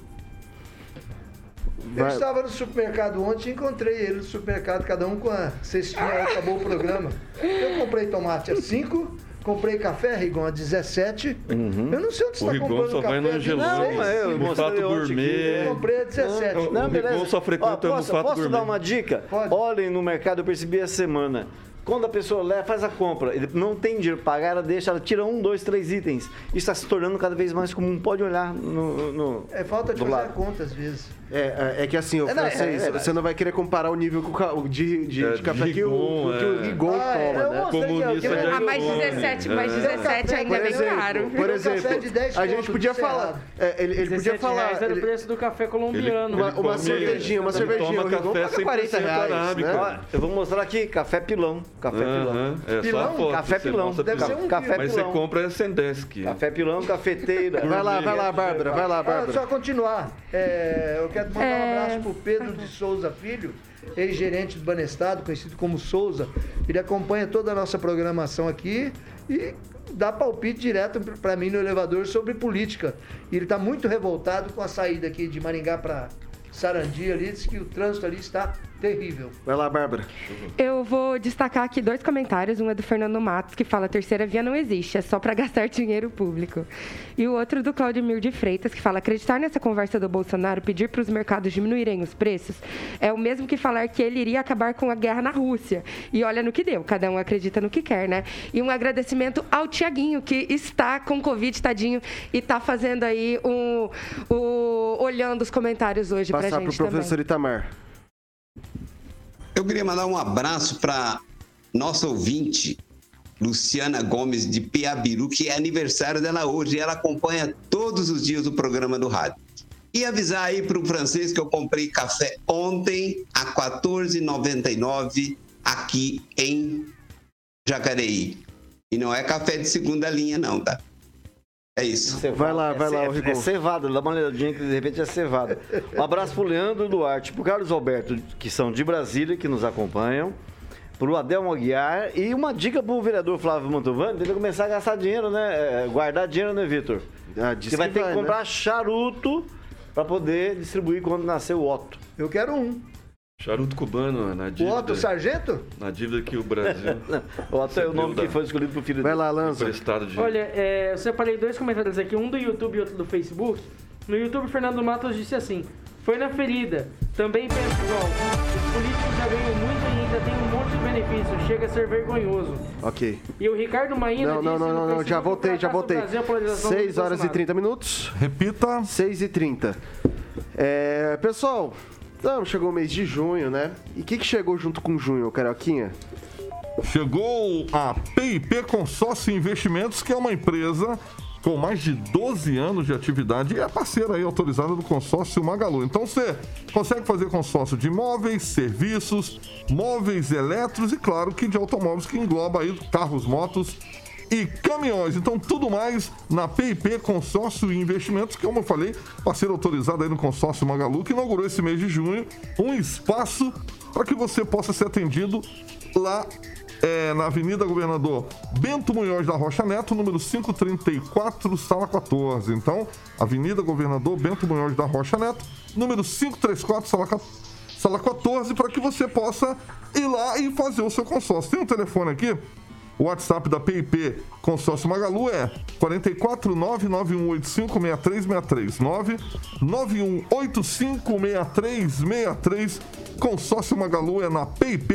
Eu estava no supermercado ontem e encontrei ele no supermercado, cada um com a cestinha, aí acabou o programa. Eu comprei tomate a 5, comprei café, Rigon, a 17. Uhum. Eu não sei onde você O está Rigon comprando só vai café. no Angelone, Não, é, eu no mostrei Gourmet. Eu comprei a 17. Não, Não, o beleza. Rigon só frequenta Ó, no posso, Fato posso dar Gourmet. uma dica? Pode. Olhem no mercado, eu percebi essa semana. Quando a pessoa leva, faz a compra, ele não tem dinheiro para pagar, ela deixa, ela tira um, dois, três itens. Isso está se tornando cada vez mais comum. Pode olhar no. no É falta de fazer lado. a conta às vezes. É, é, é que assim, o É, não, é, francês, é, é. você não vai querer comparar o nível com o o de, de, É, de café que o, que o. Rigon Comunista que- de Ah, mais iPhone. 17, mais É. 17 ainda é bem caro. por exemplo, de 10 a gente podia é falar, é, ele, ele podia 17 falar, era o preço do café colombiano. uma, cervejinha, uma cervejinha, toma café paga 40 100% reais, né? Eu vou mostrar aqui, café pilão. Café pilão. É Pilão? foto. Café pilão. Deve ser um Café Mas você compra é Sendesk. Café pilão, cafeteira. Vai lá, vai lá, Bárbara, vai lá, Ah, Bárbara. só continuar. É, eu quero mandar um É. abraço pro Pedro de Souza Filho, ex-gerente do Banestado, conhecido como Souza. Ele acompanha toda a nossa programação aqui e dá palpite direto para mim no elevador sobre política. E ele está muito revoltado com a saída aqui de Maringá para Sarandi ali, diz que o trânsito ali está terrível. Vai lá, Bárbara. Eu vou destacar aqui dois comentários. Um é do Fernando Matos, que fala: terceira via não existe, é só para <laughs> gastar dinheiro público. E o outro do Claudemir de Freitas, que fala: acreditar nessa conversa do Bolsonaro, pedir para os mercados diminuírem os preços, é o mesmo que falar que ele iria acabar com a guerra na Rússia. E olha no que deu, cada um acredita no que quer, né? E um agradecimento ao Tiaguinho, que está com Covid, tadinho, e está fazendo aí um, o, olhando os comentários hoje pra Passar gente também. professor Itamar. Eu queria mandar um abraço para nossa ouvinte, Luciana Gomes de Piabiru, que é aniversário dela hoje. Ela acompanha todos os dias o programa do rádio. E avisar aí para o francês que eu comprei café ontem a R$ 14,99 aqui em Jacareí. E não é café de segunda linha, não, tá? É isso. Vai lá, vai lá, é, o Rigon. é cevado, dá uma olhadinha que de repente é cevado. Um abraço pro Leandro Duarte, pro Carlos Alberto, que são de Brasília, que nos acompanham, pro Adelmo Aguiar e uma dica pro vereador Flávio Mantovani, ele começar a gastar dinheiro, né? É, Guardar dinheiro, né, Vitor? Ah, Você vai que ter vai, que né? comprar charuto pra poder distribuir quando nascer o Otto. Eu quero um. Charuto cubano na O dívida. Otto Sargento? Na dívida que o Brasil. <laughs> O Otto é o nome Deu que da- foi escolhido pro filho Vai lá, Lanza. Emprestado de. Olha, é, eu separei dois comentários aqui, um do YouTube e outro do Facebook. No YouTube, Fernando Matos disse assim: Foi na ferida. Também penso igual. Os políticos já ganham muito e ainda tem um monte de benefícios. Chega a ser vergonhoso. Ok. E o Ricardo Maína Não, não, disse não, não, não, já voltei, já voltei. Brasil, a polarização do 6 horas e Bolsonaro. 30 minutos. Repita. 6 e 30. É, pessoal, chegou o mês de junho, né? E o que, que chegou junto com junho, Carioquinha? Chegou a PIP Consórcio Investimentos, que é uma empresa com mais de 12 anos de atividade e é parceira aí autorizada do consórcio Magalu. Então você consegue fazer consórcio de imóveis, serviços, móveis elétricos e claro que de automóveis que engloba aí carros, motos e caminhões. Então tudo mais na PIP Consórcio e Investimentos, que como eu falei, parceiro autorizado aí no consórcio Magalu, que inaugurou esse mês de junho um espaço para que você possa ser atendido lá é, na Avenida Governador Bento Munhoz da Rocha Neto, número 534, sala 14. Então, Avenida Governador Bento Munhoz da Rocha Neto, número 534, sala 14. Sala 14, para que você possa ir lá e fazer o seu consórcio. Tem um telefone aqui, o WhatsApp da PIP Consórcio Magalu é 44 991856363 991856363 Consórcio Magalu é na PIP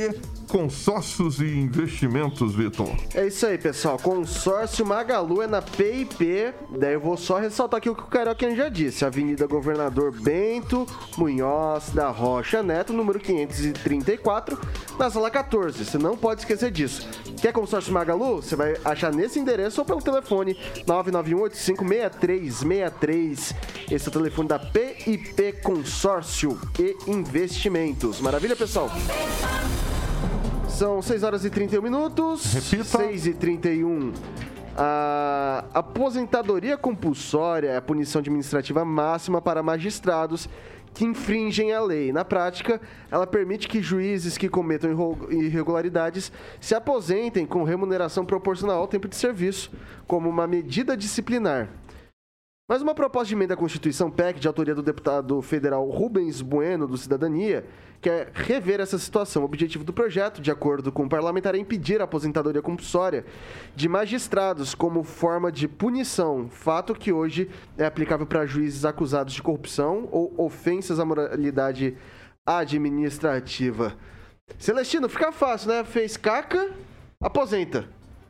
Consórcios e Investimentos, Vitor. É isso aí, pessoal. Consórcio Magalu é na PIP. Daí eu vou só ressaltar aqui o que o Carioquinha já disse. Avenida Governador Bento Munhoz da Rocha Neto, número 534, na sala 14. Você não pode esquecer disso. Quer consórcio Magalu? Você vai achar nesse endereço ou pelo telefone 991856363. Esse é o telefone da PIP Consórcio e Investimentos. Maravilha, pessoal? São 6 horas e 31 minutos. Repita. 6 e 31. A aposentadoria compulsória é a punição administrativa máxima para magistrados que infringem a lei. Na prática, ela permite que juízes que cometam irregularidades se aposentem com remuneração proporcional ao tempo de serviço, como uma medida disciplinar. Mas uma proposta de emenda à Constituição PEC, de autoria do deputado federal Rubens Bueno, do Cidadania, quer rever essa situação. O objetivo do projeto, de acordo com o parlamentar, é impedir a aposentadoria compulsória de magistrados como forma de punição, fato que hoje é aplicável para juízes acusados de corrupção ou ofensas à moralidade administrativa. Celestino, fica fácil, né? Fez caca, aposenta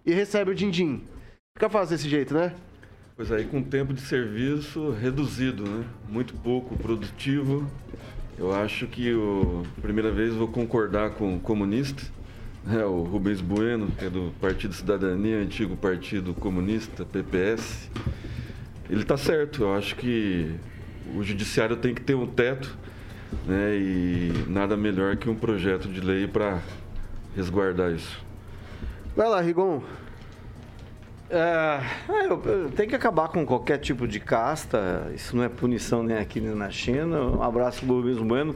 e recebe o din-din. Fica fácil desse jeito, né? Pois aí, com tempo de serviço reduzido, né? Muito pouco produtivo. Eu acho que, o, primeira vez, vou concordar com o comunista, né? o Rubens Bueno, que é do Partido Cidadania, antigo Partido Comunista, PPS. Ele está certo. Eu acho que o judiciário tem que ter um teto, né? E nada melhor que um projeto de lei para resguardar isso. Vai lá, Rigon. É, é, eu- eu- tem que acabar com qualquer tipo de casta. Isso não é punição nem aqui nem na China. Um abraço do Rubens Bueno.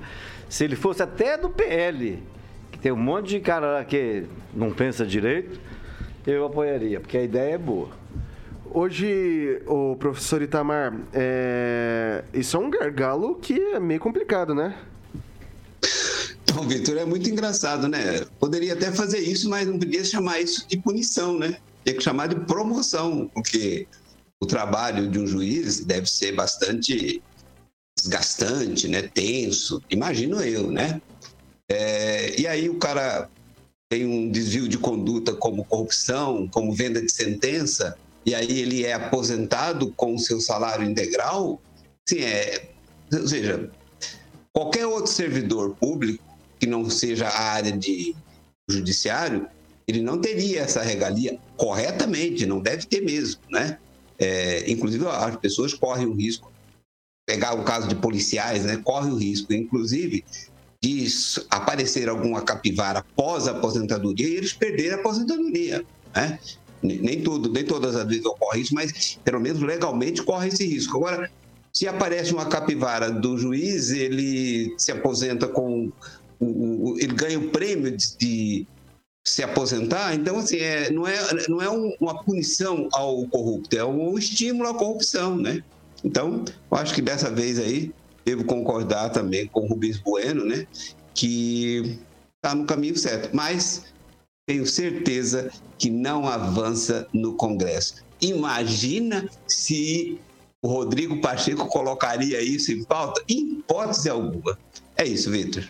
Se ele fosse até do PL, que tem um monte de cara lá que não pensa direito, eu apoiaria, porque a ideia é boa. Hoje, o professor Itamar, é... isso é um gargalo que é meio complicado, né? Então, Vitor, é muito engraçado, né? Poderia até fazer isso, mas não podia chamar isso de punição, né? Tinha que chamar de promoção, porque o trabalho de um juiz deve ser bastante desgastante, né? Tenso, imagino eu, né? É, e aí o cara tem um desvio de conduta como corrupção, como venda de sentença, e aí ele é aposentado com o seu salário integral, sim, é, ou seja, qualquer outro servidor público que não seja a área de judiciário, ele não teria essa regalia corretamente, não deve ter mesmo, né? É, inclusive as pessoas correm o risco pegar o caso de policiais, né, corre o risco, inclusive, de aparecer alguma capivara pós aposentadoria e eles perderem a aposentadoria, né? Nem tudo, nem todas as vezes ocorre isso, mas pelo menos legalmente corre esse risco. Agora, se aparece uma capivara do juiz, ele se aposenta com o, o- ele ganha o prêmio de, de se aposentar, então assim, é, não é, não é um- uma punição ao corrupto, é um estímulo à corrupção, né? Então, eu acho que dessa vez aí, devo concordar também com o Rubens Bueno, né? Que está no caminho certo, mas tenho certeza que não avança no Congresso. Imagina se o Rodrigo Pacheco colocaria isso em pauta? Em hipótese alguma. É isso, Vitor.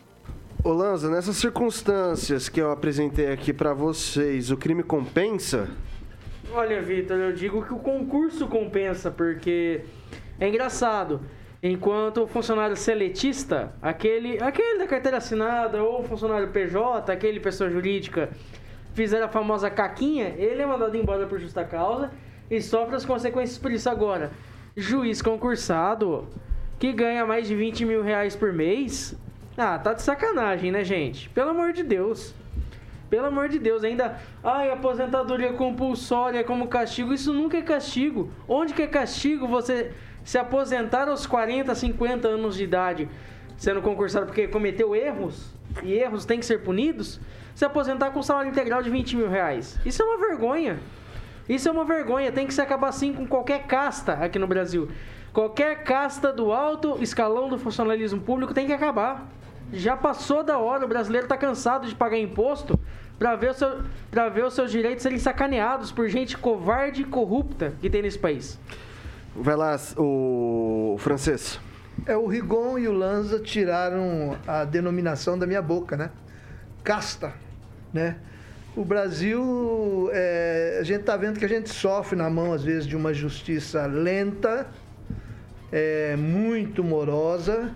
Ô Lanza, nessas circunstâncias que eu apresentei aqui pra vocês, o crime compensa? Olha, Vitor, eu digo que o concurso compensa, porque é engraçado. Enquanto o funcionário seletista, aquele, aquele da carteira assinada, ou o funcionário PJ, aquele pessoa jurídica, fizer a famosa caquinha, ele é mandado embora por justa causa e sofre as consequências por isso. Agora, juiz concursado, que ganha mais de 20 mil reais por mês, ah, tá de sacanagem, né, gente? Pelo amor de Deus. Pelo amor de Deus, ainda. Ai, aposentadoria compulsória como castigo. Isso nunca é castigo. Onde que é castigo você se aposentar aos 40, 50 anos de idade, sendo concursado porque cometeu erros, e erros têm que ser punidos, se aposentar com salário integral de 20 mil reais? Isso é uma vergonha. Isso é uma vergonha. Tem que se acabar assim com qualquer casta aqui no Brasil. Qualquer casta do alto escalão do funcionalismo público tem que acabar. Já passou da hora, o brasileiro tá cansado de pagar imposto para ver, o seu, pra ver os seus direitos serem sacaneados por gente covarde e corrupta que tem nesse país. Vai lá, o francês. É, o Rigon e o Lanza tiraram a denominação da minha boca, né? Casta, né? O Brasil, é, a gente tá vendo que a gente sofre na mão, às vezes, de uma justiça lenta, é, muito morosa,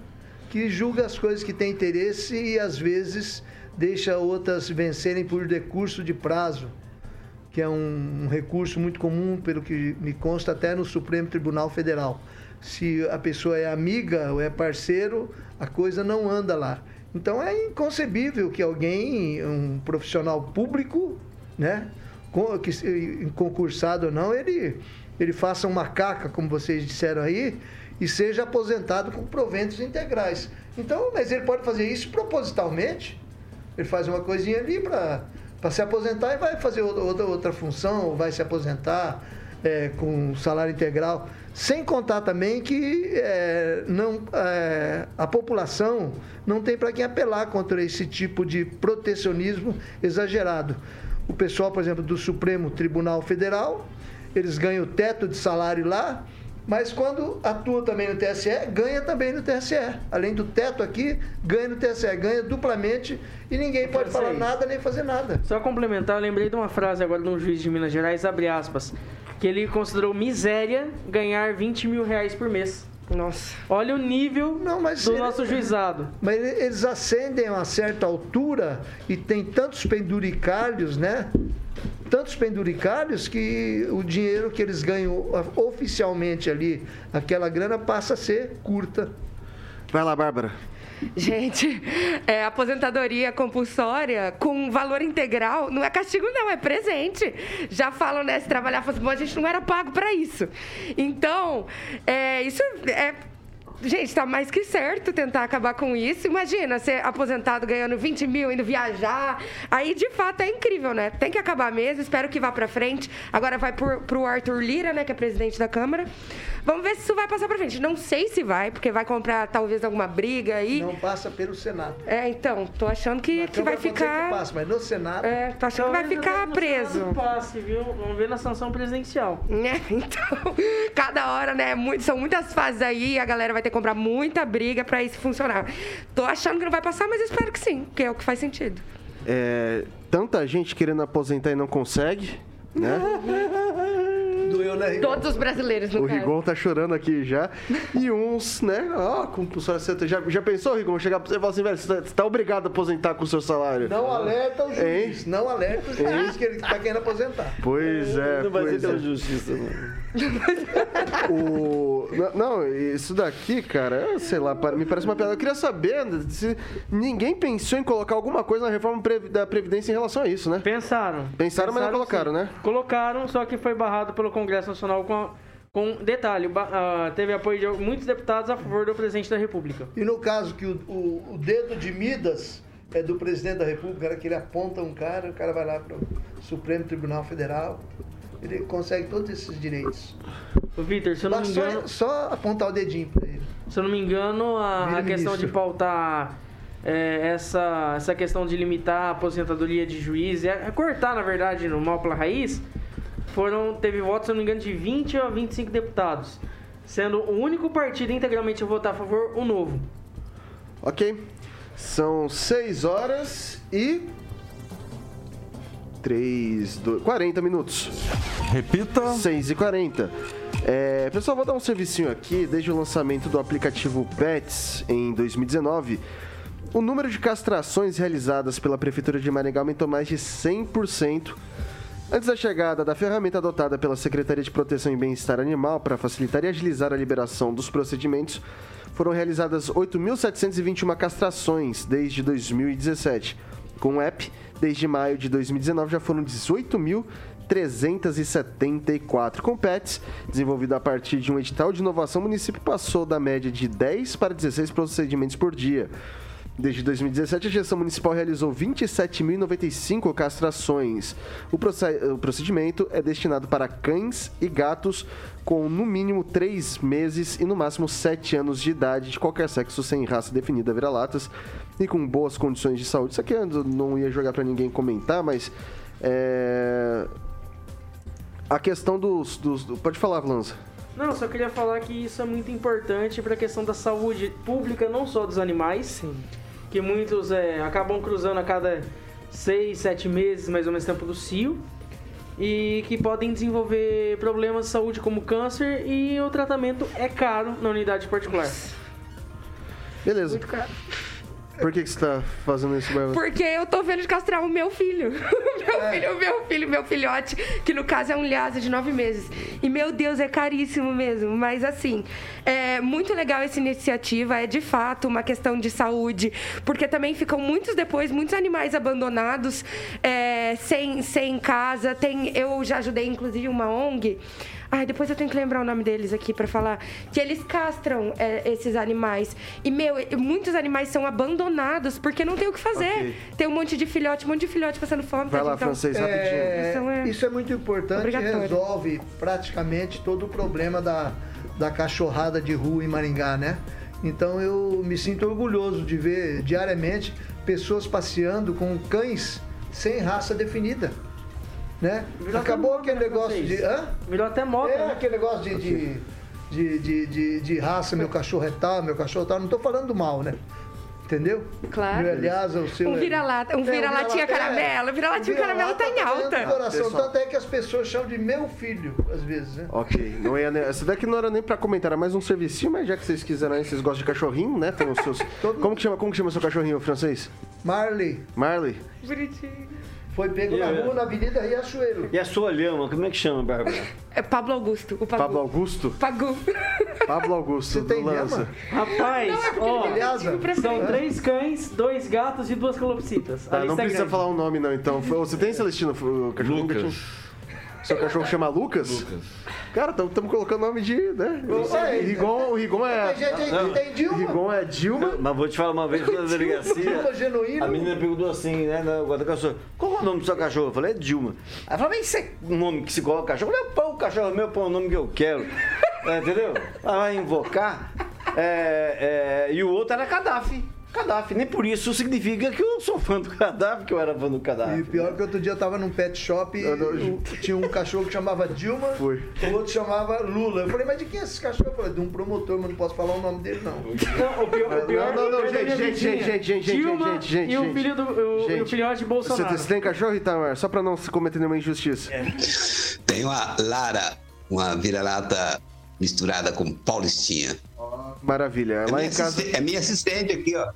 que julga as coisas que tem interesse e, às vezes, deixa outras vencerem por decurso de prazo, que é um, um recurso muito comum, pelo que me consta, até no Supremo Tribunal Federal. Se a pessoa é amiga ou é parceiro, a coisa não anda lá. Então é inconcebível que alguém, um profissional público, né, concursado ou não, ele, ele faça uma caca, como vocês disseram aí, e seja aposentado com proventos integrais. Então, mas ele pode fazer isso propositalmente. Ele faz uma coisinha ali para se aposentar e vai fazer outra, outra, função, ou vai se aposentar é, com salário integral. Sem contar também que é, não, é, a população não tem para quem apelar contra esse tipo de protecionismo exagerado. O pessoal, por exemplo, do Supremo Tribunal Federal, eles ganham teto de salário lá, mas quando atua também no TSE, ganha também no TSE. Além do teto aqui, ganha no TSE, ganha duplamente e ninguém pode falar nada nem fazer nada. Só complementar, eu lembrei de uma frase agora de um juiz de Minas Gerais, abre aspas, que ele considerou miséria ganhar 20 mil reais por mês. Nossa. Olha o nível Não, mas do ele- nosso juizado. Mas ele- eles ascendem a uma certa altura e tem tantos penduricalhos, né? Tantos penduricalhos que o dinheiro que eles ganham oficialmente ali, aquela grana passa a ser curta. Vai lá, Bárbara. Gente, é, aposentadoria compulsória com valor integral não é castigo, não, é presente. Já falam, né? Se trabalhar fosse bom, a gente não era pago pra isso. Então, é, isso é. Gente, tá mais que certo tentar acabar com isso. Imagina, ser aposentado ganhando 20 mil, indo viajar. Aí, de fato, é incrível, né? Tem que acabar mesmo, espero que vá pra frente. Agora vai por, pro Arthur Lira, né, que é presidente da Câmara. Vamos ver se isso vai passar pra frente. Não sei se vai, porque vai comprar talvez alguma briga aí. Não passa pelo Senado. É, então, tô achando que, Na que vai ser que ficar. passa, mas no Senado. É, tô achando que vai ficar no preso. Senado Passe, viu? Vamos ver na sanção presidencial. Né? <laughs> Então, cada hora, né? muito- são muitas fases aí, a galera vai ter que comprar muita briga pra isso funcionar. Tô achando que não vai passar, mas espero que sim, que é o que faz sentido. É, tanta gente querendo aposentar e não consegue, né? <laughs> Doeu eu, né? Todos os brasileiros, no O caso. Rigon tá chorando aqui já. E uns, né? Ó, compulsório CT. Já, já pensou, Rigon? Chegar pra você e falar assim, velho, você tá, você tá obrigado a aposentar com o seu salário. Não alerta o juiz. Não alerta o juiz que ele tá querendo aposentar. Pois é, Não vai ser pois é. justiça, não. <laughs> O... Não, isso daqui, cara, eu sei lá, me parece uma piada. Eu queria saber se ninguém pensou em colocar alguma coisa na reforma da Previdência em relação a isso, né? Pensaram. Pensaram, mas não colocaram, sim. né? Colocaram, só que foi barrado pelo Congresso Nacional com, a- com detalhe, ah, teve apoio de muitos deputados a favor do presidente da República. E no caso que o, o- o dedo de Midas é do presidente da República, era que ele aponta um cara, o cara vai lá para o Supremo Tribunal Federal, ele consegue todos esses direitos. Vitor, se eu não me Basta engano, só, só apontar o dedinho para ele. se eu não me engano, a, a questão de pautar é, essa, essa questão de limitar a aposentadoria de juiz, é, é cortar, na verdade, no mal pela raiz, foram, teve votos, se não me engano, de 20 a 25 deputados. Sendo o único partido integralmente a votar a favor, o novo. Ok. São 6 horas e. 3, 2, 40 minutos. Repita. 6 e 40. É, pessoal, vou dar um servicinho aqui. Desde o lançamento do aplicativo Pets em 2019, o número de castrações realizadas pela Prefeitura de Maringá aumentou mais de 100%. Antes da chegada da ferramenta adotada pela Secretaria de Proteção e Bem-Estar Animal para facilitar e agilizar a liberação dos procedimentos, foram realizadas 8.721 castrações desde 2017. Com o app, desde maio de 2019 já foram 18.374. Com pets, desenvolvido a partir de um edital de inovação, o município passou da média de 10 para 16 procedimentos por dia. Desde 2017, a gestão municipal realizou 27.095 castrações. O, proce- o procedimento é destinado para cães e gatos com no mínimo 3 meses e no máximo 7 anos de idade, de qualquer sexo sem raça definida vira-latas e com boas condições de saúde. Isso aqui eu não ia jogar para ninguém comentar, mas é... a questão dos, dos- do- Pode falar, Lanza. Não, só queria falar que isso é muito importante para a questão da saúde pública, não só dos animais, que muitos é, acabam cruzando a cada seis, sete meses, mais ou menos tempo do cio, e que podem desenvolver problemas de saúde como câncer e o tratamento é caro na unidade particular. Beleza. Muito caro. Por que, que você tá fazendo isso, Bárbara? Porque eu tô vendo de castrar o meu filho. <laughs> meu É. filho, o meu filho, meu filhote, que no caso é um lhasa de nove meses. E meu Deus, é caríssimo mesmo. Mas assim, é muito legal essa iniciativa. É de fato uma questão de saúde. Porque também ficam muitos depois, muitos animais abandonados, é, sem, sem casa. Tem, eu já ajudei, inclusive, uma ONG. Ai, depois eu tenho que lembrar o nome deles aqui pra falar. Que eles castram é, esses animais. E, meu, muitos animais são abandonados porque não tem o que fazer. Ok. Tem um monte de filhote, um monte de filhote passando fome. Vai lá, então, francês, É, rapidinho. Então é Isso é muito importante e resolve praticamente todo o problema da, da cachorrada de rua em Maringá, né? Então eu me sinto orgulhoso de ver diariamente pessoas passeando com cães sem raça definida. Né? Virou Acabou aquele né, negócio de. Hã? Virou até moda, É né? aquele negócio de, de, de, de, de- de raça, meu cachorro é tal, meu cachorro é tal. Não tô falando do mal, né? Entendeu? Claro. E, aliás, o seu. Um vira-lata, um É, vira-latinha caramelo, vira-latinha caramelo tá em fazendo alta. Coração, Pessoal. tanto é que as pessoas chamam de meu filho, às vezes, né? Ok, não ia, essa daqui não era nem pra comentar, era mais um servicinho, mas já que vocês quiseram aí, vocês gostam de cachorrinho, né? Tem os seus... <laughs> como, que chama, como que chama seu cachorrinho francês? Marley Marley? Bonitinho. Foi pego E na eu- rua, na Avenida Riachuelo. E a sua lhama, como é que chama, Bárbara? É Pablo Augusto, o Pagu. Pablo Augusto? Pagu. Pablo Augusto, Você tem do Lança. lhama? Rapaz, ó, Aliás, são três cães, dois gatos e duas calopsitas. Tá, não é precisa grande. falar o nome não, então. Você tem, Celestino? Lucas. Seu cachorro chama Lucas? Cara, estamos colocando nome de, né? O Rigon, o Rigon Tem gente é... aí Não. que tem Dilma. Rigon é Dilma. Mas vou te falar uma vez na <laughs> delegacia. Dilma genuíno. A menina perguntou assim, né, na guarda cachorro, qual é o nome do seu cachorro? Eu falei, é Dilma. Ela falou, mas isso é um nome que se coloca cachorro? Eu falei, pô, o cachorro é meu, põe o nome que eu quero. É, entendeu? Ela vai invocar. É, é, e o outro era Gaddafi. Gaddafi. Nem por isso significa que eu sou fã do Gaddafi, que eu era fã do Gaddafi. E pior que outro dia eu tava num pet shop e Eu tinha um cachorro que chamava Dilma, Foi. o outro chamava Lula. Eu falei, mas de quem é esse cachorro? Eu falei, de um promotor, mas não posso falar o nome dele, não. Não, o pior, o pior Não, não, não, é gente, gente, vizinha, gente, gente, gente, Dilma gente, gente, e o gente. filho do o, Gente, o filhote de Você, Bolsonaro. você tem cachorro, Itamar? Só pra não se cometer nenhuma injustiça. Tenho a Lara. uma vira-lata misturada com paulistinha. Maravilha. É Lá minha, em casa, assistente, é minha assistente aqui, ó.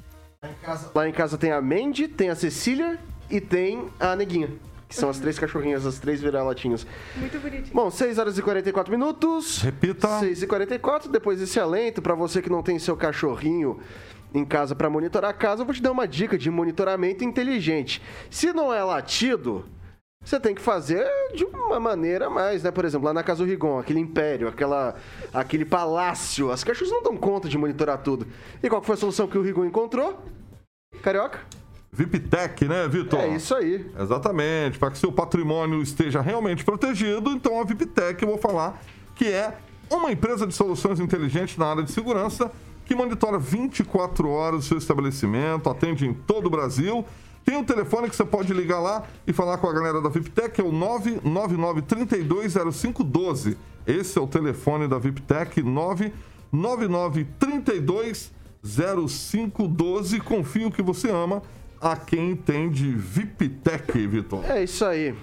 lá em casa tem a Mandy, tem a Cecília e tem a Neguinha. Que são as três cachorrinhas, as três vira-latinhas. Muito bonitinho. Bom, 6 horas e 44 minutos. Repita. 6 e 44 depois desse alento, para você que não tem seu cachorrinho em casa para monitorar a casa, eu vou te dar uma dica de monitoramento inteligente. Se não é latido, você tem que fazer de uma maneira mais, né? Por exemplo, lá na Casa do Rigon, aquele império, aquela, aquele palácio. As cachorras não dão conta de monitorar tudo. E qual foi a solução que o Rigon encontrou? Carioca? VIPTEC, né, Vitor? É isso aí. Exatamente, para que seu patrimônio esteja realmente protegido, então a VIPTEC eu vou falar que é uma empresa de soluções inteligentes na área de segurança que monitora 24 horas o seu estabelecimento, atende em todo o Brasil. Tem um telefone que você pode ligar lá e falar com a galera da VIPTEC, é o 999 320512. Esse é o telefone da VIPTEC, 999 320512. Confio que você ama a quem entende VIPTEC, Vitor. É isso aí.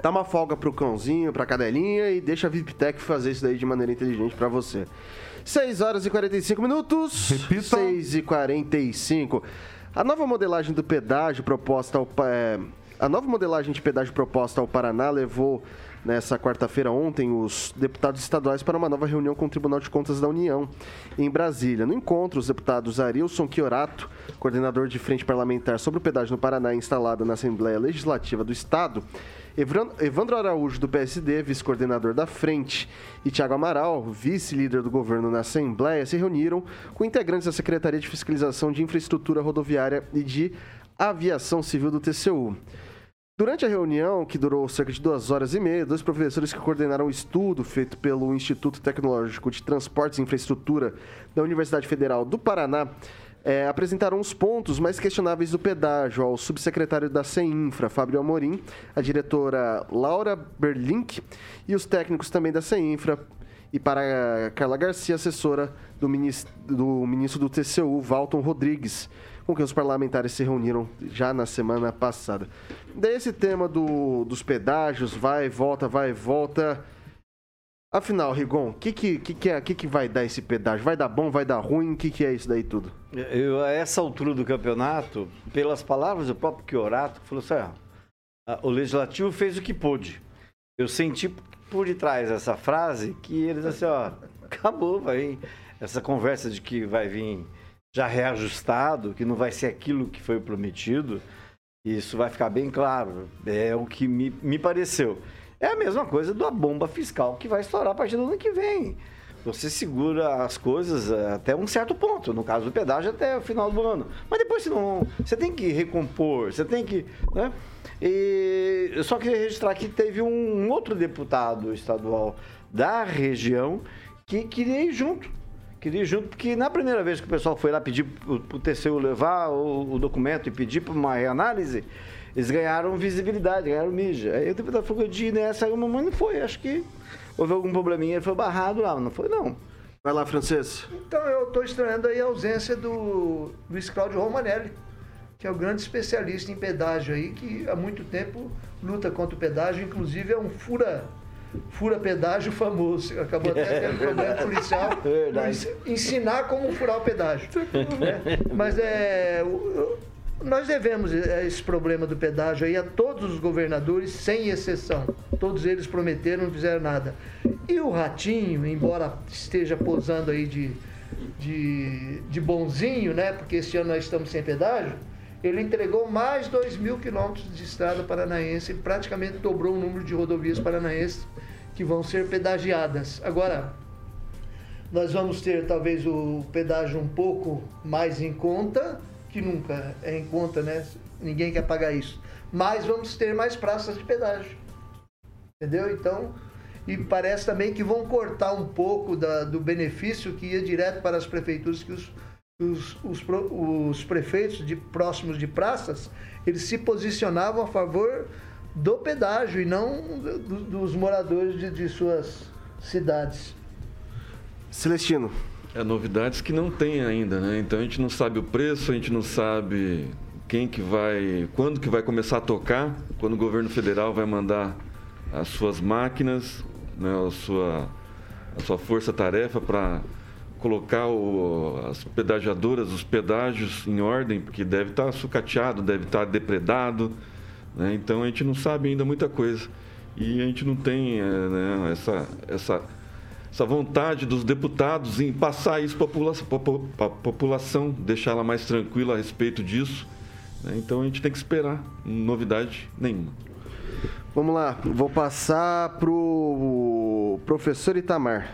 Dá uma folga pro cãozinho, pra cadelinha e deixa a VIPTEC fazer isso daí de maneira inteligente pra você. 6 horas e 45 minutos. Repita. 6 e 45. A nova modelagem do pedágio proposta ao. é, a nova modelagem de pedágio proposta ao Paraná levou nessa quarta-feira ontem os deputados estaduais para uma nova reunião com o Tribunal de Contas da União em Brasília. No encontro, os deputados Arilson Chiorato, coordenador de frente parlamentar sobre o pedágio no Paraná instalado na Assembleia Legislativa do Estado, Evandro Araújo, do PSD, vice-coordenador da Frente, e Tiago Amaral, vice-líder do governo na Assembleia, se reuniram com integrantes da Secretaria de Fiscalização de Infraestrutura Rodoviária e de Aviação Civil do TCU. Durante a reunião, que durou cerca de duas horas e meia, dois professores que coordenaram o estudo feito pelo Instituto Tecnológico de Transportes e Infraestrutura da Universidade Federal do Paraná eh, apresentaram os pontos mais questionáveis do pedágio ao subsecretário da CEINFRA, Fábio Amorim, a diretora Laura Berlink e os técnicos também da CEINFRA, e para Carla Garcia, assessora do ministro do, ministro do TCU, Walton Rodrigues, com quem os parlamentares se reuniram já na semana passada. Daí esse tema do, dos pedágios, vai e volta, vai e volta. Afinal, Rigon, o que que, que, que, é, que, que vai dar esse pedágio? Vai dar bom, vai dar ruim? O que, que é isso daí tudo? Eu, a essa altura do campeonato, pelas palavras do próprio Chiorato, falou assim: ah, o legislativo fez o que pôde. Eu senti por detrás dessa frase que eles assim, ó, acabou, vai. Essa conversa de que vai vir já reajustado, que não vai ser aquilo que foi prometido, isso vai ficar bem claro. É o que me, me pareceu. É a mesma coisa da bomba fiscal que vai estourar a partir do ano que vem. Você segura as coisas eh, até um certo ponto, no caso do pedágio até o final do ano. Mas depois não, você tem que recompor, você tem que, né? E eu só queria registrar que teve um outro deputado estadual da região que queria ir junto. Queria ir junto, porque na primeira vez que o pessoal foi lá pedir para o TCU levar o, o documento e pedir para uma reanálise, eles ganharam visibilidade, ganharam mídia. Aí o deputado falou de ir nessa, aí o mamãe não foi. Acho que houve algum probleminha, ele foi barrado lá, não foi não. Vai lá, Francês. Então eu estou estranhando aí a ausência do Luiz Cláudio Romanelli, que é o grande especialista em pedágio aí, que há muito tempo luta contra o pedágio, inclusive é um fura fura pedágio famoso. Acabou até <laughs> tendo problema policial Verdade. nos ensinar como furar o pedágio. <laughs> né? Mas é. Nós devemos eh, esse problema do pedágio aí a todos os governadores, sem exceção. Todos eles prometeram, não fizeram nada. E o Ratinho, embora esteja posando aí de, de, de bonzinho, né? Porque esse ano nós estamos sem pedágio, ele entregou mais 2 mil quilômetros de estrada paranaense, praticamente dobrou o número de rodovias paranaenses que vão ser pedagiadas. Agora, nós vamos ter talvez o pedágio um pouco mais em conta, que nunca é em conta, né? Ninguém quer pagar isso. Mas vamos ter mais praças de pedágio. Entendeu? Então, e parece também que vão cortar um pouco da- do benefício que ia direto para as prefeituras, que os, os, os, os prefeitos de próximos de praças, eles se posicionavam a favor do pedágio e não do- dos moradores de, de suas cidades. Celestino. É novidades que não tem ainda, né? Então a gente não sabe o preço, a gente não sabe quem que vai, quando que vai começar a tocar, quando o governo federal vai mandar as suas máquinas, né, a, sua, a sua força-tarefa para colocar o, as pedagiadoras, os pedágios em ordem, porque deve estar sucateado, deve estar depredado. Né? Então a gente não sabe ainda muita coisa. E a gente não tem é, né, essa, essa, essa vontade dos deputados em passar isso para a população, deixar ela mais tranquila a respeito disso. Né? Então a gente tem que esperar, novidade nenhuma. Vamos lá, vou passar para o professor Itamar.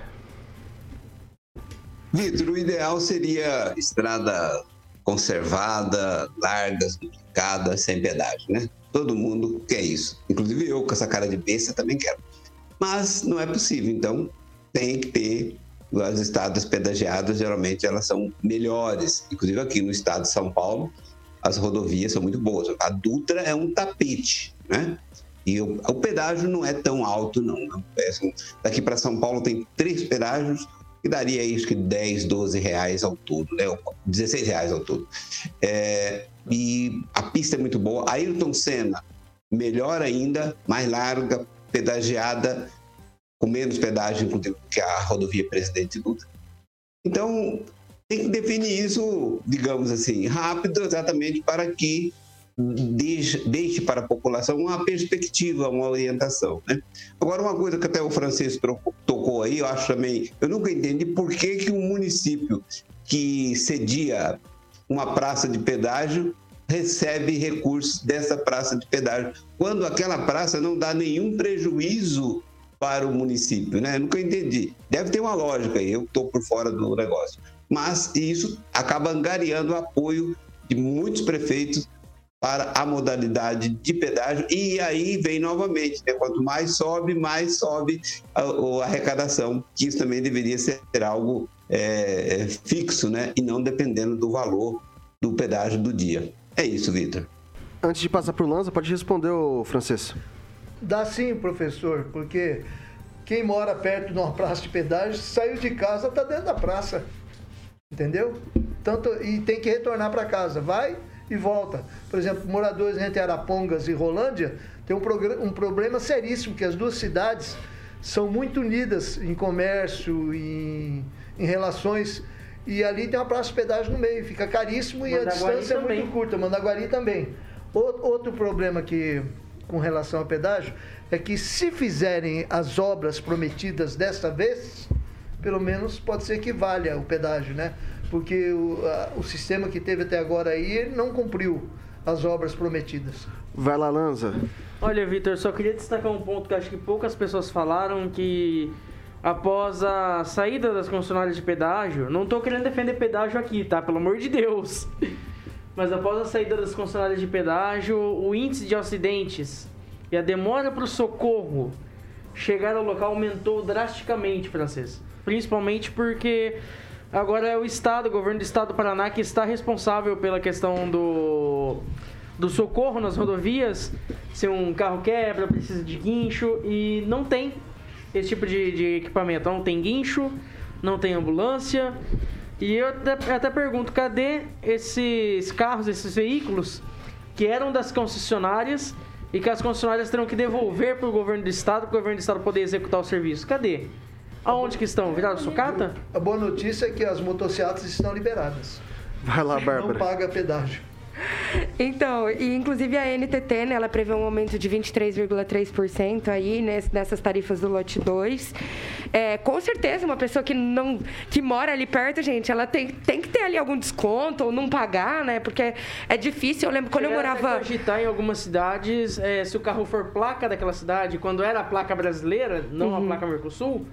Vitor, o ideal seria estrada conservada, largas, duplicadas, sem pedágio, né? Todo mundo quer isso. Inclusive eu, com essa cara de besta, também quero. Mas não é possível, então tem que ter as estradas pedagiadas, geralmente elas são melhores. Inclusive aqui no estado de São Paulo, as rodovias são muito boas. A Dutra é um tapete, né? E o, o pedágio não é tão alto, não. É assim, daqui para São Paulo tem três pedágios, que daria isso que 10, 12 reais ao todo, né? 16 reais ao todo. É, e a pista é muito boa. Ayrton Senna, melhor ainda, mais larga, pedagiada, com menos pedágio, inclusive, que a rodovia Presidente Dutra. Então, tem que definir isso, digamos assim, rápido, exatamente para que deixe, deixe para a população uma perspectiva, uma orientação. Né? Agora, uma coisa que até o Francisco tocou aí, eu acho também, eu nunca entendi por que, que um município que cedia uma praça de pedágio recebe recursos dessa praça de pedágio, quando aquela praça não dá nenhum prejuízo para o município, né? Eu nunca entendi. Deve ter uma lógica aí, eu estou por fora do negócio. Mas isso acaba angariando o apoio de muitos prefeitos para a modalidade de pedágio e aí vem novamente, né? quanto mais sobe, mais sobe a, a, arrecadação, que isso também deveria ser algo é, fixo, né? E não dependendo do valor do pedágio do dia. É isso, Vitor. Antes de passar para o Lanza, pode responder, o francês. Dá sim, professor, porque quem mora perto de uma praça de pedágio, saiu de casa, está dentro da praça. Entendeu? Tanto, e tem que retornar para casa. Vai, e volta. Por exemplo, moradores entre Arapongas e Rolândia tem um, um problema seríssimo, que as duas cidades são muito unidas em comércio, em, em relações e ali tem uma praça de pedágio no meio, fica caríssimo e a distância também. é muito curta. Mandaguari também. Outro problema que, com relação ao pedágio, é que se fizerem as obras prometidas desta vez, pelo menos pode ser que valha o pedágio, né? porque o, a, o sistema que teve até agora aí não cumpriu as obras prometidas. Vai lá, Lanza. Olha, Vitor, só queria destacar um ponto que acho que poucas pessoas falaram, que após a saída das concessionárias de pedágio, não estou querendo defender pedágio aqui, tá? Pelo amor de Deus. Mas após a saída das concessionárias de pedágio, o índice de acidentes e a demora para o socorro chegar ao local aumentou drasticamente, francês. Principalmente porque Agora é o Estado, o governo do Estado do Paraná, que está responsável pela questão do, do socorro nas rodovias. Se um carro quebra, precisa de guincho e não tem esse tipo de, de equipamento. Não tem guincho, não tem ambulância. E eu até, até pergunto, cadê esses carros, esses veículos que eram das concessionárias e que as concessionárias terão que devolver para o governo do estado para o governo do estado poder executar o serviço? Cadê? Aonde que estão? Viraram sucata? A boa notícia é que as motocicletas estão liberadas. Vai lá, Bárbara. Não paga pedágio. Então, e inclusive a NTT, né, ela prevê um aumento de 23,3% aí nessas tarifas do lote 2. É, com certeza, uma pessoa que não que mora ali perto, gente, ela tem, tem que ter ali algum desconto ou não pagar, né? Porque é difícil. Eu lembro quando Chegaram eu morava. Cogitar em algumas cidades, é, se o carro for placa daquela cidade, quando era a placa brasileira, não uhum. a placa Mercosul,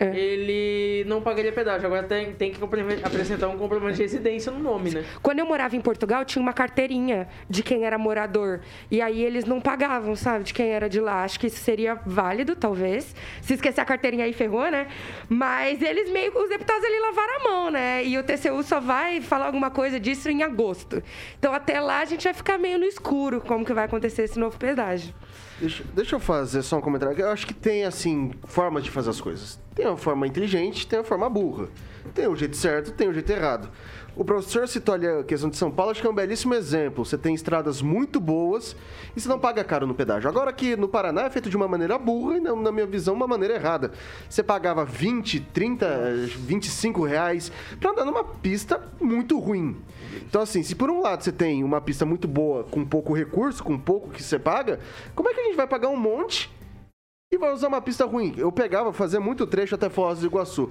é. ele não pagaria pedágio. Agora tem, tem que apresentar um comprovante de residência no nome, né? Quando eu morava em Portugal, tinha uma carteirinha de quem era morador. E aí eles não pagavam, sabe, de quem era de lá. Acho que isso seria válido, talvez. Se esquecer a carteirinha aí, ferrou, né? Mas eles meio. Os deputados ali lavaram a mão, né? E o TCU só vai falar alguma coisa disso em agosto. Então até lá a gente vai ficar meio no escuro como que vai acontecer esse novo pedágio. Deixa, deixa eu fazer só um comentário. Eu acho que tem, assim, formas de fazer as coisas Tem uma forma inteligente, tem uma forma burra. Tem o jeito certo, tem o jeito errado. O professor citou ali a questão de São Paulo, acho que é um belíssimo exemplo. Você tem estradas muito boas e você não paga caro no pedágio. Agora aqui no Paraná é feito de uma maneira burra e, na na minha visão, uma maneira errada. Você pagava 20, 30, 25 reais pra andar numa pista muito ruim. Então, assim, se por um lado você tem uma pista muito boa, com pouco recurso, com pouco que você paga, como é que a gente vai pagar um monte e vai usar uma pista ruim. Eu pegava, fazia muito trecho até Foz do Iguaçu.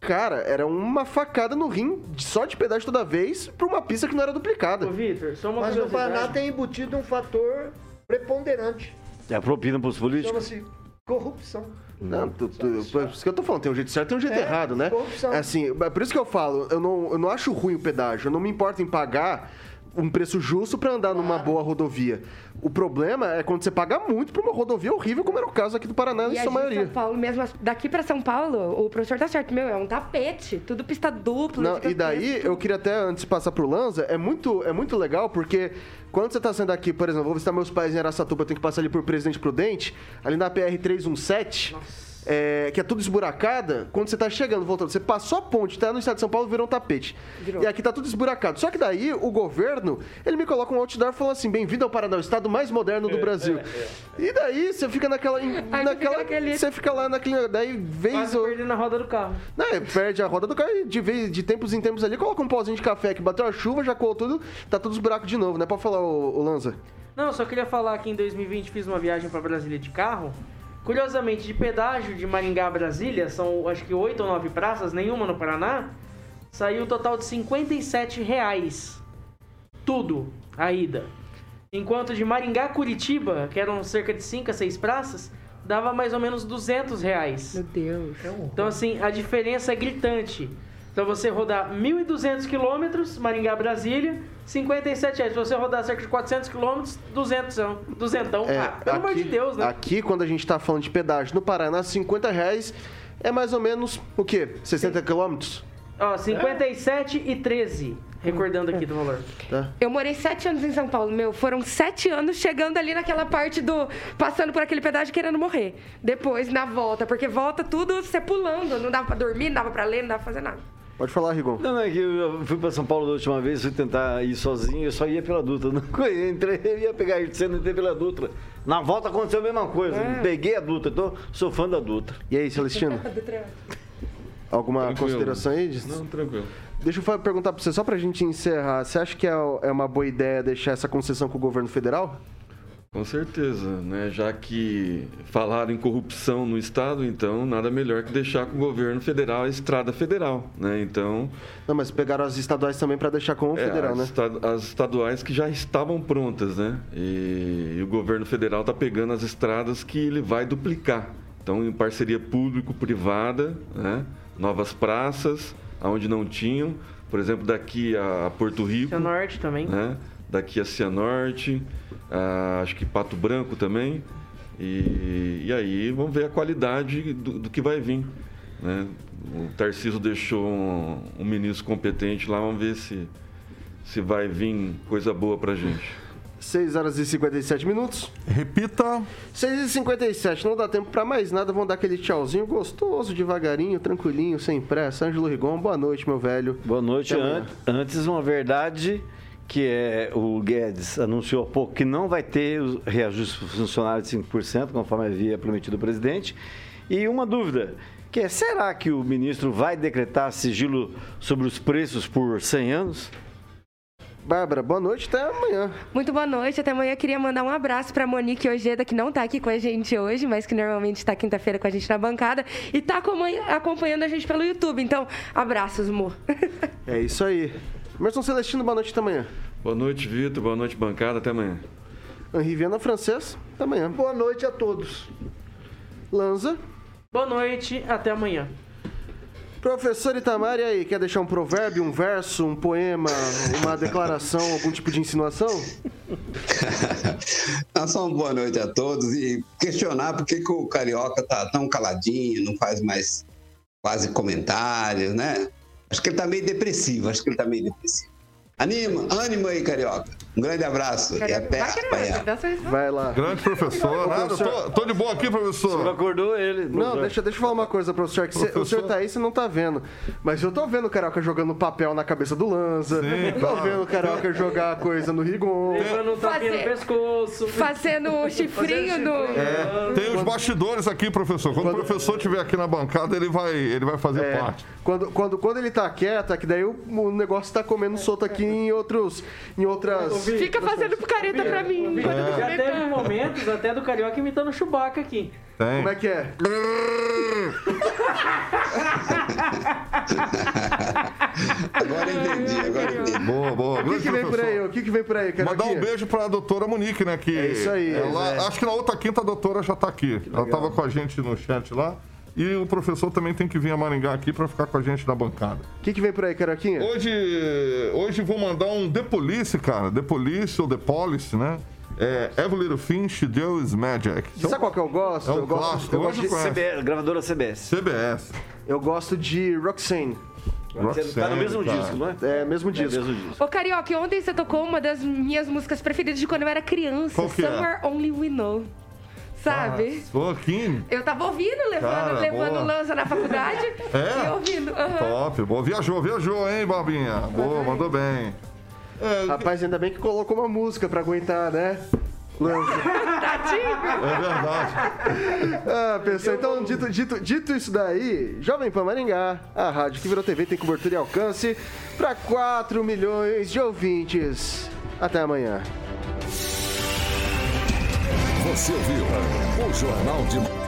Cara, era uma facada no rim, só de pedágio toda vez, pra uma pista que não era duplicada. Ô, Vitor, só uma Mas no. Paraná tem embutido um fator preponderante. É a propina pros políticos? Chama-se corrupção. Não, tu, tu, por isso que eu tô falando, tem um jeito certo e um jeito É, errado, né? corrupção. É Assim, é por isso que eu falo, eu não, eu não acho ruim o pedágio, eu não me importo em pagar um preço justo pra andar numa boa rodovia. O problema é quando você paga muito pra uma rodovia horrível, como era o caso aqui do Paraná, em E a sua maioria. São Paulo mesmo, daqui pra São Paulo, o professor tá certo, meu, é um tapete, tudo pista dupla. Não, e daí, preso, eu queria até, antes de passar pro Lanza, é muito, é muito legal, porque quando você tá saindo aqui, por exemplo, vou visitar meus pais em Aracatuba, eu tenho que passar ali por Presidente Prudente, ali na PR-317, é, que é tudo esburacada, quando você tá chegando, voltando, você passou a ponte, tá no estado de São Paulo, virou um tapete. Virou. E aqui tá tudo esburacado. Só que daí, o governo, ele me coloca um outdoor falando assim, bem-vindo ao Paraná, o estado mais moderno do Brasil. E daí, você fica naquela... naquela Você fica lá naquele... Daí, vez... Quase ou- perdendo a roda do carro. né, perde a roda do carro e de, vez, de tempos em tempos ali, coloca um pauzinho de café que bateu a chuva, já colou tudo, tá todos os buracos de novo, né? Pode falar, o, Lanza. Não, só queria falar que em 2020 fiz uma viagem pra Brasília de carro. Curiosamente, de pedágio de Maringá a Brasília, são acho que oito ou nove praças, nenhuma no Paraná, saiu um total de 57 reais. Tudo, a ida. Enquanto de Maringá a Curitiba, que eram cerca de 5 a 6 praças, dava mais ou menos 200 reais. Meu Deus. Então, assim, a diferença é gritante. Então, você rodar 1.200 quilômetros, Maringá, Brasília, 57 reais. Se você rodar cerca de 400 quilômetros, 200. 200. ah, pelo amor de Deus, né? É, Aqui, quando a gente tá falando de pedágio no Paraná, 50 reais é mais ou menos, o quê? 60 quilômetros? Ó, 57 e 13. Recordando aqui do valor. Tá. Eu morei sete anos em São Paulo, meu. Foram sete anos chegando ali naquela parte do. passando por aquele pedágio querendo morrer. Depois, na volta, porque volta tudo você pulando. Não dava pra dormir, não dava pra ler, não dava pra fazer nada. Pode falar, Rigon. Não, não, é que eu fui pra São Paulo da última vez, fui tentar ir sozinho, eu só ia pela Dutra. <laughs> Não conhecia, entrei, eu ia pegar a cena e entrei pela Dutra. Na volta aconteceu a mesma coisa, É. peguei a Dutra, então sou fã da Dutra. E aí, Celestino? <laughs> Alguma Tranquilo. consideração aí? Não, tranquilo. Deixa eu perguntar pra você, só pra gente encerrar. Você acha que é, é uma boa ideia deixar essa concessão com o governo federal? Com certeza, né? Já que falaram em corrupção no Estado, então nada melhor que deixar com o governo federal a estrada federal, né? Então... Não, mas pegaram as estaduais também pra deixar com o É, federal, as né? esta- As estaduais que já estavam prontas, né? E, e o governo federal está pegando as estradas que ele vai duplicar. Então, em parceria público-privada, né? novas praças, onde não tinham. Por exemplo, daqui a Porto Rico. Cianorte também. Né? Daqui a Cianorte, a- acho que Pato Branco também. E, e aí vamos ver a qualidade do, do que vai vir. Né? O Tarcísio deixou um, um ministro competente lá, vamos ver se, se vai vir coisa boa pra gente. 6 horas e 57 minutos. Repita. 6 e 57 não dá tempo pra mais nada. Vamos dar aquele tchauzinho gostoso, devagarinho, tranquilinho, sem pressa. Ângelo Rigon, boa noite, meu velho. Boa noite. An- Antes, uma verdade que é o Guedes anunciou há pouco que não vai ter o reajuste funcionário de 5%, conforme havia prometido o presidente. E uma dúvida, que é, será que o ministro vai decretar sigilo sobre os preços por 100 anos? Bárbara, boa noite, até amanhã. Muito boa noite, até amanhã. Queria mandar um abraço pra Monique Ojeda, que não tá aqui com a gente hoje, mas que normalmente está quinta-feira com a gente na bancada e tá acompanha- acompanhando a gente pelo YouTube. Então, abraços, amor. É isso aí. Emerson Celestino, boa noite, até amanhã. Boa noite, Vitor. Boa noite, bancada. Até amanhã. Henri Viana Francês, até amanhã. Boa noite a todos. Lanza. Boa noite, até amanhã. Professor Itamar, e aí, quer deixar um provérbio, um verso, um poema, uma declaração, algum tipo de insinuação? Então, <laughs> só uma boa noite a todos e questionar por que, que o Carioca tá tão caladinho, não faz mais quase comentários, né? Acho que ele tá meio depressivo, acho que ele tá meio depressivo. Anima, ânimo aí, Carioca. Um grande abraço e até amanhã. Vai lá. Grande professor, nada, professor. tô, tô de boa aqui, professor. acordou ele. Não, deixa, deixa eu falar uma coisa, professor. Que cê- o Professor. senhor tá aí, você não tá vendo. Mas eu tô vendo o Carioca jogando papel na cabeça do Lanza. Sim, tô claro. vendo o Carioca jogar coisa no Rigon. Levando um tapinha no pescoço. Fazendo o chifrinho no. É, tem os bastidores aqui, professor. Quando, o professor estiver aqui na bancada, ele vai, ele vai fazer É, parte. Quando, quando, quando ele tá quieto, é que daí o, o negócio tá comendo solto aqui em outros. Em outras. Fica fazendo picareta pra mim. É. Já comentar. teve momentos até do Carioca imitando o Chewbacca aqui. Tem. Como é que é? Agora entendi, agora entendi. Boa, boa. O que, que vem por professor. aí? O que, que vem por aí, Mandar um beijo pra doutora Monique, né? Que É isso aí, ela- é. Acho que na outra quinta a doutora já tá aqui. Ela tava com a gente no chat lá. E o professor também tem que vir a Maringá aqui pra ficar com a gente na bancada. O que, que vem por aí, Carioquinha? Hoje, hoje vou mandar um The Police, cara. The Police ou The Police, né? É Every Little Thing She Do Is Magic. Sabe qual que eu gosto? É um eu gosto, eu, gosto de. CBS, gravadora CBS. CBS. eu gosto de Roxane. Tá no mesmo cara. disco, não é? É, mesmo É disco. mesmo disco. Ô, Carioca, ontem você tocou uma das minhas músicas preferidas de quando eu era criança. Qual que é? Somewhere Only We Know. Sabe? Pô, Kim. Eu tava ouvindo, levando, Cara, levando boa. lança na faculdade. <laughs> É? E ouvindo. aham. Top. Boa. Viajou, viajou, hein, Barbinha? Boa, mandou bem. É, Rapaz, ainda bem que colocou uma música pra aguentar, né? Lança. <laughs> Tadinho. é verdade. <laughs> Ah, pessoal, então, dito, dito, dito isso daí, Jovem Pan Maringá, a rádio que virou TV tem cobertura e alcance para 4 milhões de ouvintes. Até amanhã. Você ouviu o Jornal de...